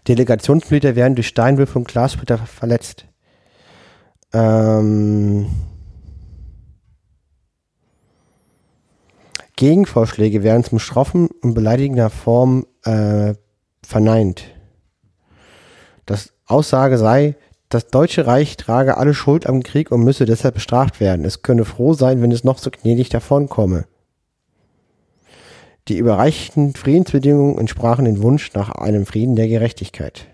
Delegationsmitglieder werden durch Steinwürfe und Glassplitter verletzt. Ähm, Gegenvorschläge werden zum schroffen und beleidigender Form äh, verneint. Das Aussage sei, das Deutsche Reich trage alle Schuld am Krieg und müsse deshalb bestraft werden. Es könne froh sein, wenn es noch so gnädig davonkomme. Die überreichten Friedensbedingungen entsprachen dem Wunsch nach einem Frieden der Gerechtigkeit.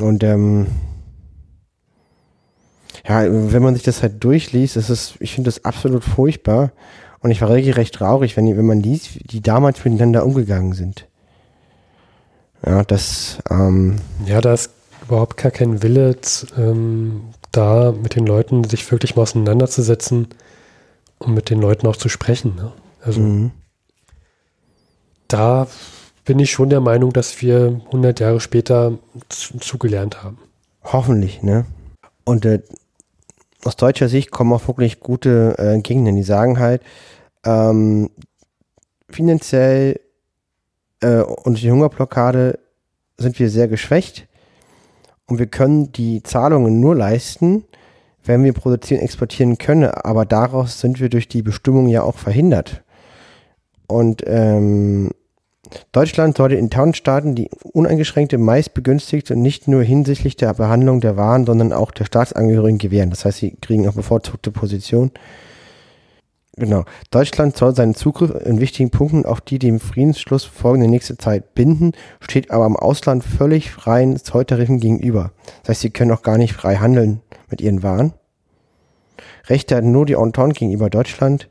Und ähm, ja, wenn man sich das halt durchliest, ist, ich finde das absolut furchtbar. Und ich war regelrecht traurig, wenn, wenn man liest, wie die damals miteinander umgegangen sind. Ja, das. Ähm, ja, da ist überhaupt gar kein Wille, ähm, da mit den Leuten sich wirklich mal auseinanderzusetzen um mit den Leuten auch zu sprechen. Ne? Also mhm. da bin ich schon der Meinung, dass wir 100 Jahre später zugelernt haben. Hoffentlich, ne? Und äh, aus deutscher Sicht kommen auch wirklich gute äh, Gegner, die sagen halt, ähm, finanziell äh, und die Hungerblockade sind wir sehr geschwächt und wir können die Zahlungen nur leisten, wenn wir produzieren, exportieren können, aber daraus sind wir durch die Bestimmung ja auch verhindert. Und ähm, Deutschland sollte in Townstaaten die uneingeschränkte meistbegünstigte und nicht nur hinsichtlich der Behandlung der Waren, sondern auch der Staatsangehörigen gewähren. Das heißt, sie kriegen auch bevorzugte Position. Genau. Deutschland soll seinen Zugriff in wichtigen Punkten auf die dem Friedensschluss folgende nächste Zeit binden, steht aber im Ausland völlig freien Zolltarifen gegenüber. Das heißt, sie können auch gar nicht frei handeln mit ihren Waren. Rechte hat nur die Entente gegenüber Deutschland.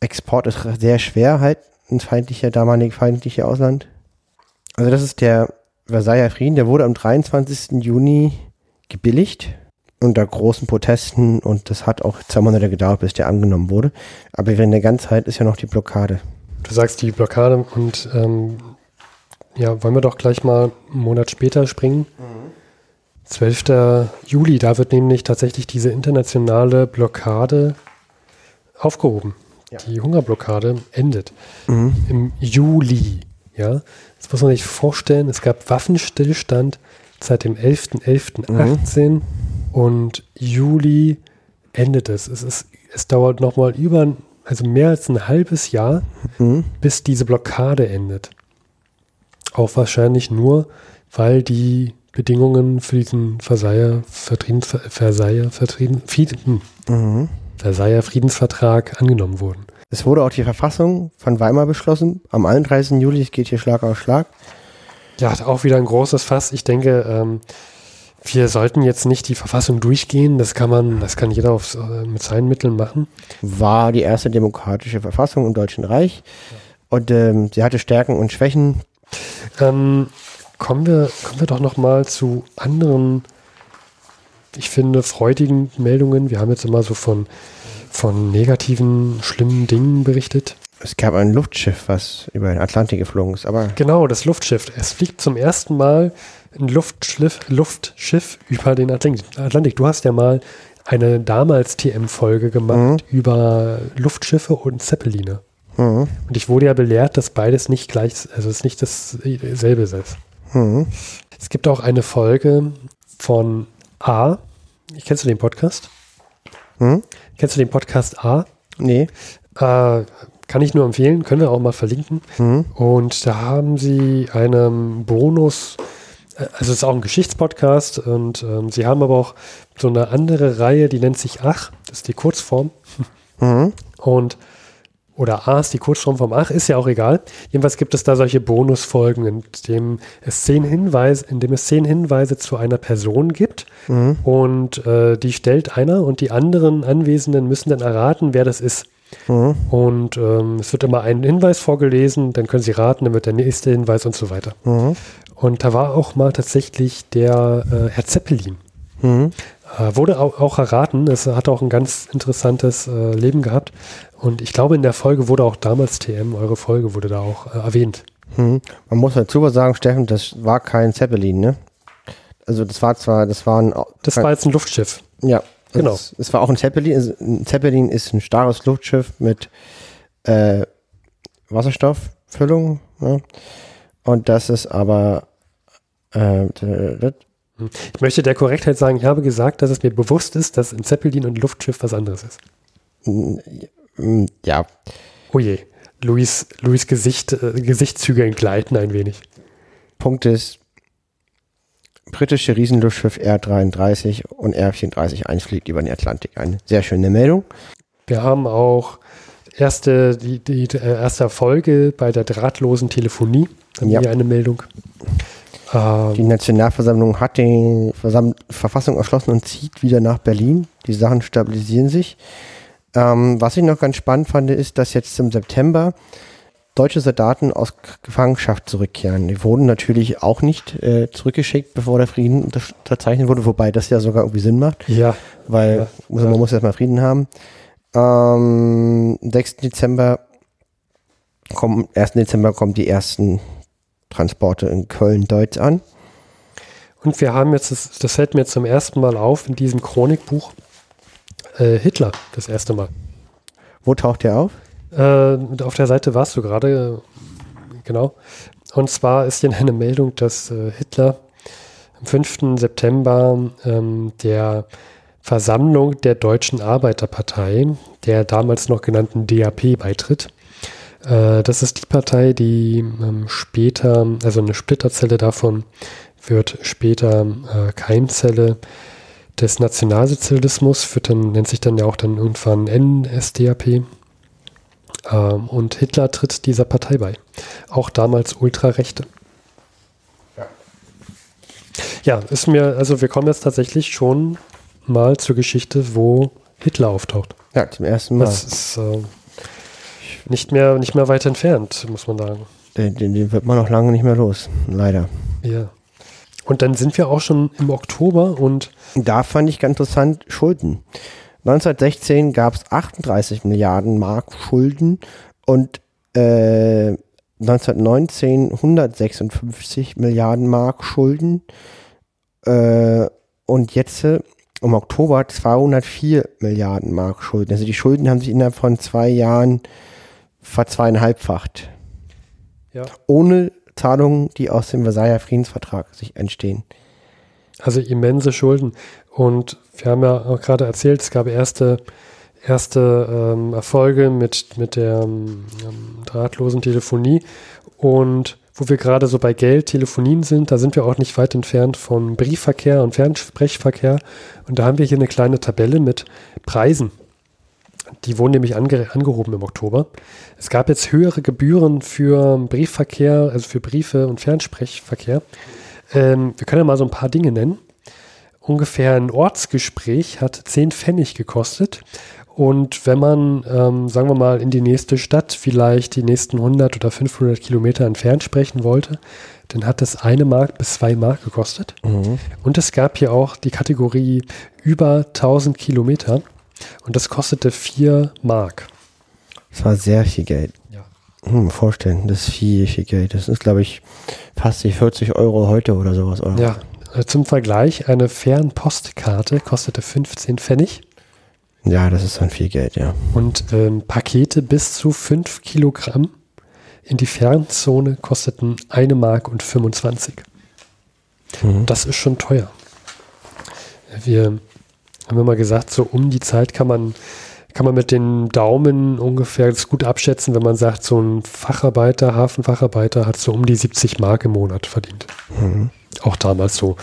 Export ist sehr schwer halt, ein feindlicher, damalig feindlicher Ausland. Also das ist der Versailler Frieden, der wurde am 23. Juni gebilligt unter großen Protesten und das hat auch zwei Monate gedauert, bis der angenommen wurde. Aber während der ganzen Zeit ist ja noch die Blockade. Du sagst die Blockade und ähm, ja, wollen wir doch gleich mal einen Monat später springen. Mhm. 12. Juli, da wird nämlich tatsächlich diese internationale Blockade aufgehoben. Ja. Die Hungerblockade endet mhm. im Juli. Ja, das muss man sich vorstellen. Es gab Waffenstillstand seit dem 11.11.18 mhm. und Juli endet es. Es, ist, es dauert nochmal über, also mehr als ein halbes Jahr, mhm. bis diese Blockade endet. Auch wahrscheinlich nur, weil die Bedingungen für diesen Versailler, Vertrieben, Versailler, Vertrieben, Frieden, mhm. Versailler Friedensvertrag angenommen wurden. Es wurde auch die Verfassung von Weimar beschlossen. Am 31. Juli, es geht hier Schlag auf Schlag. Ja, auch wieder ein großes Fass. Ich denke, ähm, wir sollten jetzt nicht die Verfassung durchgehen. Das kann man, das kann jeder auf, äh, mit seinen Mitteln machen. War die erste demokratische Verfassung im Deutschen Reich. Und ähm, sie hatte Stärken und Schwächen. Ähm, Kommen wir, kommen wir doch noch mal zu anderen, ich finde, freudigen Meldungen. Wir haben jetzt immer so von, von negativen, schlimmen Dingen berichtet. Es gab ein Luftschiff, was über den Atlantik geflogen ist, aber. Genau, das Luftschiff. Es fliegt zum ersten Mal ein Luftschiff, Luftschiff über den Atlantik. Du hast ja mal eine damals TM-Folge gemacht mhm. über Luftschiffe und Zeppeline. Mhm. Und ich wurde ja belehrt, dass beides nicht gleich, also es nicht dasselbe ist. Mhm. Es gibt auch eine Folge von A, Kennst du den Podcast? Hm? Kennst du den Podcast A? Nee. Äh, kann ich nur empfehlen, können wir auch mal verlinken. Hm? Und da haben sie einen Bonus, äh, also es ist auch ein Geschichtspodcast und ähm, sie haben aber auch so eine andere Reihe, die nennt sich Ach, das ist die Kurzform. Mhm. Und oder A ist die Kurzform vom Ach, ist ja auch egal. Jedenfalls gibt es da solche Bonusfolgen, in dem es zehn Hinweise, in dem es zehn Hinweise zu einer Person gibt Mhm. und äh, die stellt einer und die anderen Anwesenden müssen dann erraten, wer das ist. Mhm. Und ähm, es wird immer ein Hinweis vorgelesen, dann können sie raten, dann wird der nächste Hinweis und so weiter. Mhm. Und da war auch mal tatsächlich der äh, Herr Zeppelin. Äh, wurde auch, erraten. Es hat auch ein ganz interessantes äh, Leben gehabt. Und ich glaube, in der Folge wurde auch damals TM, eure Folge wurde da auch äh, erwähnt. Mhm. Man muss dazu was sagen, Steffen, das war kein Zeppelin, ne? Also das war zwar, das war ein, Das war jetzt ein Luftschiff. ja, Genau. Es, es war auch ein Zeppelin. Ein Zeppelin ist ein starres Luftschiff mit äh, Wasserstofffüllung. Ne? Und das ist aber äh, Ich möchte der Korrektheit sagen, ich habe gesagt, dass es mir bewusst ist, dass ein Zeppelin und ein Luftschiff was anderes ist. ja, Oh je. Luis, Luis Gesicht, äh, Gesichtszüge entgleiten ein wenig. Punkt ist, britische Riesenluftschiff R-33 und R-34 einfliegt über den Atlantik. Eine sehr schöne Meldung. Wir haben auch erste, die, die äh, erste Erfolge bei der drahtlosen Telefonie. Haben Ja. wir eine Meldung. Die Ähm, Nationalversammlung hat die Versam Verfassung erschlossen und zieht wieder nach Berlin. Die Sachen stabilisieren sich. Ähm, was ich noch ganz spannend fand, ist, dass jetzt im September deutsche Soldaten aus Gefangenschaft zurückkehren. Die wurden natürlich auch nicht äh, zurückgeschickt, bevor der Frieden unter- unterzeichnet wurde, wobei das ja sogar irgendwie Sinn macht, ja, weil Ja, muss, ja. man muss erstmal Frieden haben. Ähm, 6. Dezember kommen, 1. Dezember kommen die ersten Transporte in Köln-Deutz an. und wir haben jetzt, das, das fällt mir zum ersten Mal auf in diesem Chronikbuch, äh, Hitler das erste Mal. Wo taucht der auf? Äh, auf der Seite warst du gerade, äh, genau. Und zwar ist hier eine Meldung, dass äh, Hitler am 5. September ähm, der Versammlung der Deutschen Arbeiterpartei, der damals noch genannten DAP, beitritt. Äh, das ist die Partei, die ähm, später, also eine Splitterzelle davon, wird später äh, Keimzelle des Nationalsozialismus, wird dann, nennt sich dann ja auch dann irgendwann NSDAP. Ähm, und Hitler tritt dieser Partei bei. Auch damals Ultrarechte. Ja, ist mir, also wir kommen jetzt tatsächlich schon mal zur Geschichte, wo Hitler auftaucht. Ja, zum ersten Mal. Das ist äh, nicht, mehr, nicht mehr weit entfernt, muss man sagen. Den, den, den wird man noch lange nicht mehr los, leider. Ja. Und dann sind wir auch schon im Oktober und Da fand ich ganz interessant Schulden. 1916 gab es 38 Milliarden Mark Schulden und äh, 1919 156 Milliarden Mark Schulden äh, und jetzt äh, im Oktober 204 Milliarden Mark Schulden. Also die Schulden haben sich innerhalb von zwei Jahren verzweieinhalbfacht. ja, Ohne Zahlungen, die aus dem Versailler Friedensvertrag sich entstehen. also immense Schulden. Und wir haben ja auch gerade erzählt, es gab erste, erste ähm, Erfolge mit, mit der ähm, drahtlosen Telefonie. Und wo wir gerade so bei Geld, Telefonien sind, da sind wir auch nicht weit entfernt vom Briefverkehr und Fernsprechverkehr. Und da haben wir hier eine kleine Tabelle mit Preisen. Die wurden nämlich ange angehoben im Oktober. Es gab jetzt höhere Gebühren für Briefverkehr, also für Briefe und Fernsprechverkehr. Ähm, wir können ja mal so ein paar Dinge nennen. Ungefähr ein Ortsgespräch hat 10 Pfennig gekostet. Und wenn man, ähm, sagen wir mal, in die nächste Stadt vielleicht die nächsten 100 oder 500 Kilometer entfernt sprechen wollte, dann hat das eine Mark bis zwei Mark gekostet. Und es gab hier auch die Kategorie über 1000 Kilometer. Und das kostete 4 Mark. Das war sehr viel Geld. Ja. Hm, vorstellen, das ist viel, viel Geld. Das ist, glaube ich, fast die 40 Euro heute oder sowas. Oder? Ja, äh, zum Vergleich, eine Fernpostkarte kostete 15 Pfennig. ja, das ist dann viel Geld, ja. Und ähm, Pakete bis zu 5 Kilogramm in die Fernzone kosteten 1 Mark und 25. Mhm. Das ist schon teuer. Wir haben wir mal gesagt, so um die Zeit kann man, kann man mit den Daumen ungefähr das gut abschätzen, wenn man sagt, so ein Facharbeiter, Hafenfacharbeiter hat so um die 70 Mark im Monat verdient. Mhm. Auch damals so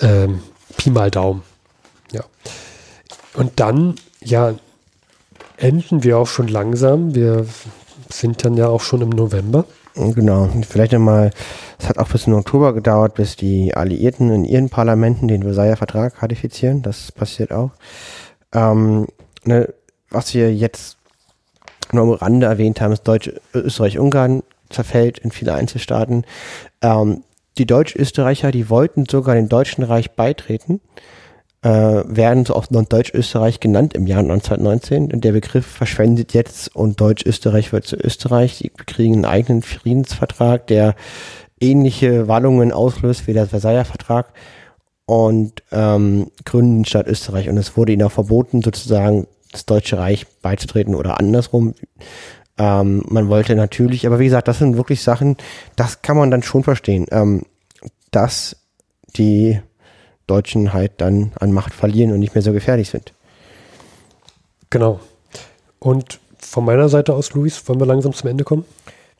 ähm, Pi mal Daumen. Ja. Und dann, ja, enden wir auch schon langsam. Wir sind dann ja auch schon im November. Genau, vielleicht nochmal, es hat auch bis in Oktober gedauert, bis die Alliierten in ihren Parlamenten den Versailler Vertrag ratifizieren. Das passiert auch. Ähm, ne, was wir jetzt nur am Rande erwähnt haben, ist Deutsch, Österreich-Ungarn zerfällt in viele Einzelstaaten. Ähm, die Deutsch-Österreicher, die wollten sogar dem Deutschen Reich beitreten äh, werden so oft noch Deutsch-Österreich genannt im Jahr 1919. Und der Begriff verschwendet jetzt und Deutsch-Österreich wird zu Österreich. Sie kriegen einen eigenen Friedensvertrag, der ähnliche Wallungen auslöst wie der Versailler Vertrag und ähm, gründen Stadt Österreich. Und es wurde ihnen auch verboten, sozusagen das Deutsche Reich beizutreten oder andersrum. Ähm, man wollte natürlich, aber wie gesagt, das sind wirklich Sachen, das kann man dann schon verstehen, ähm, dass die Deutschen halt dann an Macht verlieren und nicht mehr so gefährlich sind. Genau. Und von meiner Seite aus, Luis, wollen wir langsam zum Ende kommen?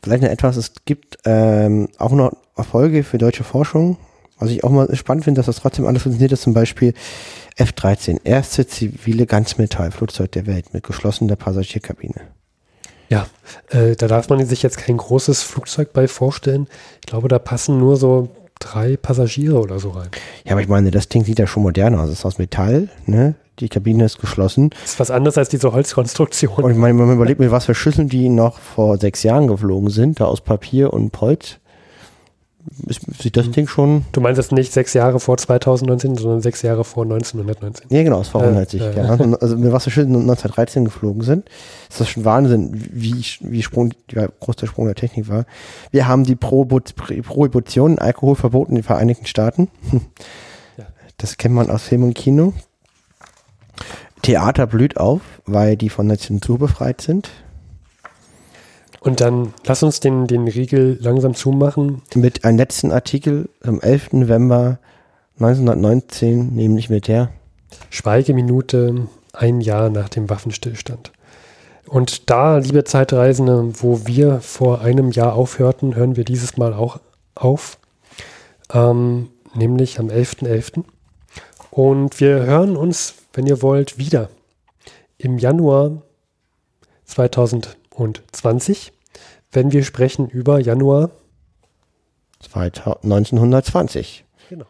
Vielleicht noch etwas, es gibt ähm, auch noch Erfolge für deutsche Forschung. Was ich auch mal spannend finde, dass das trotzdem alles funktioniert, ist zum Beispiel F-13, erste zivile Ganzmetallflugzeug der Welt mit geschlossener Passagierkabine. Ja, äh, da darf man sich jetzt kein großes Flugzeug bei vorstellen. Ich glaube, da passen nur so drei Passagiere oder so rein. Ja, aber ich meine, das Ding sieht ja schon moderner aus. Es ist aus Metall, ne? Die Kabine ist geschlossen. Das ist was anderes als diese Holzkonstruktion. Und ich meine, man überlegt mir, was für Schüsseln die noch vor sechs Jahren geflogen sind, da aus Papier und Holz sieht das Ding schon. Du meinst jetzt nicht sechs Jahre vor 2019, sondern sechs Jahre vor 1919. Ja, genau, es war 190. Äh, ja. Äh. Also mit was für Schüssen 1913 geflogen sind, ist das schon Wahnsinn, wie, wie Sprung, wie groß der Sprung der Technik war. Wir haben die Prohibition Alkohol verboten in den Vereinigten Staaten. Ja. Das kennt man aus Film und Kino. Theater blüht auf, weil die von der Zensur befreit sind. Und dann lass uns den, den Riegel langsam zumachen. Mit einem letzten Artikel am 11. November 1919, nämlich mit der Schweigeminute ein Jahr nach dem Waffenstillstand. Und da, liebe Zeitreisende, wo wir vor einem Jahr aufhörten, hören wir dieses Mal auch auf, ähm, nämlich am 11.11. .11. Und wir hören uns, wenn ihr wollt, wieder im Januar 2020 wenn wir sprechen über Januar 1920. Genau.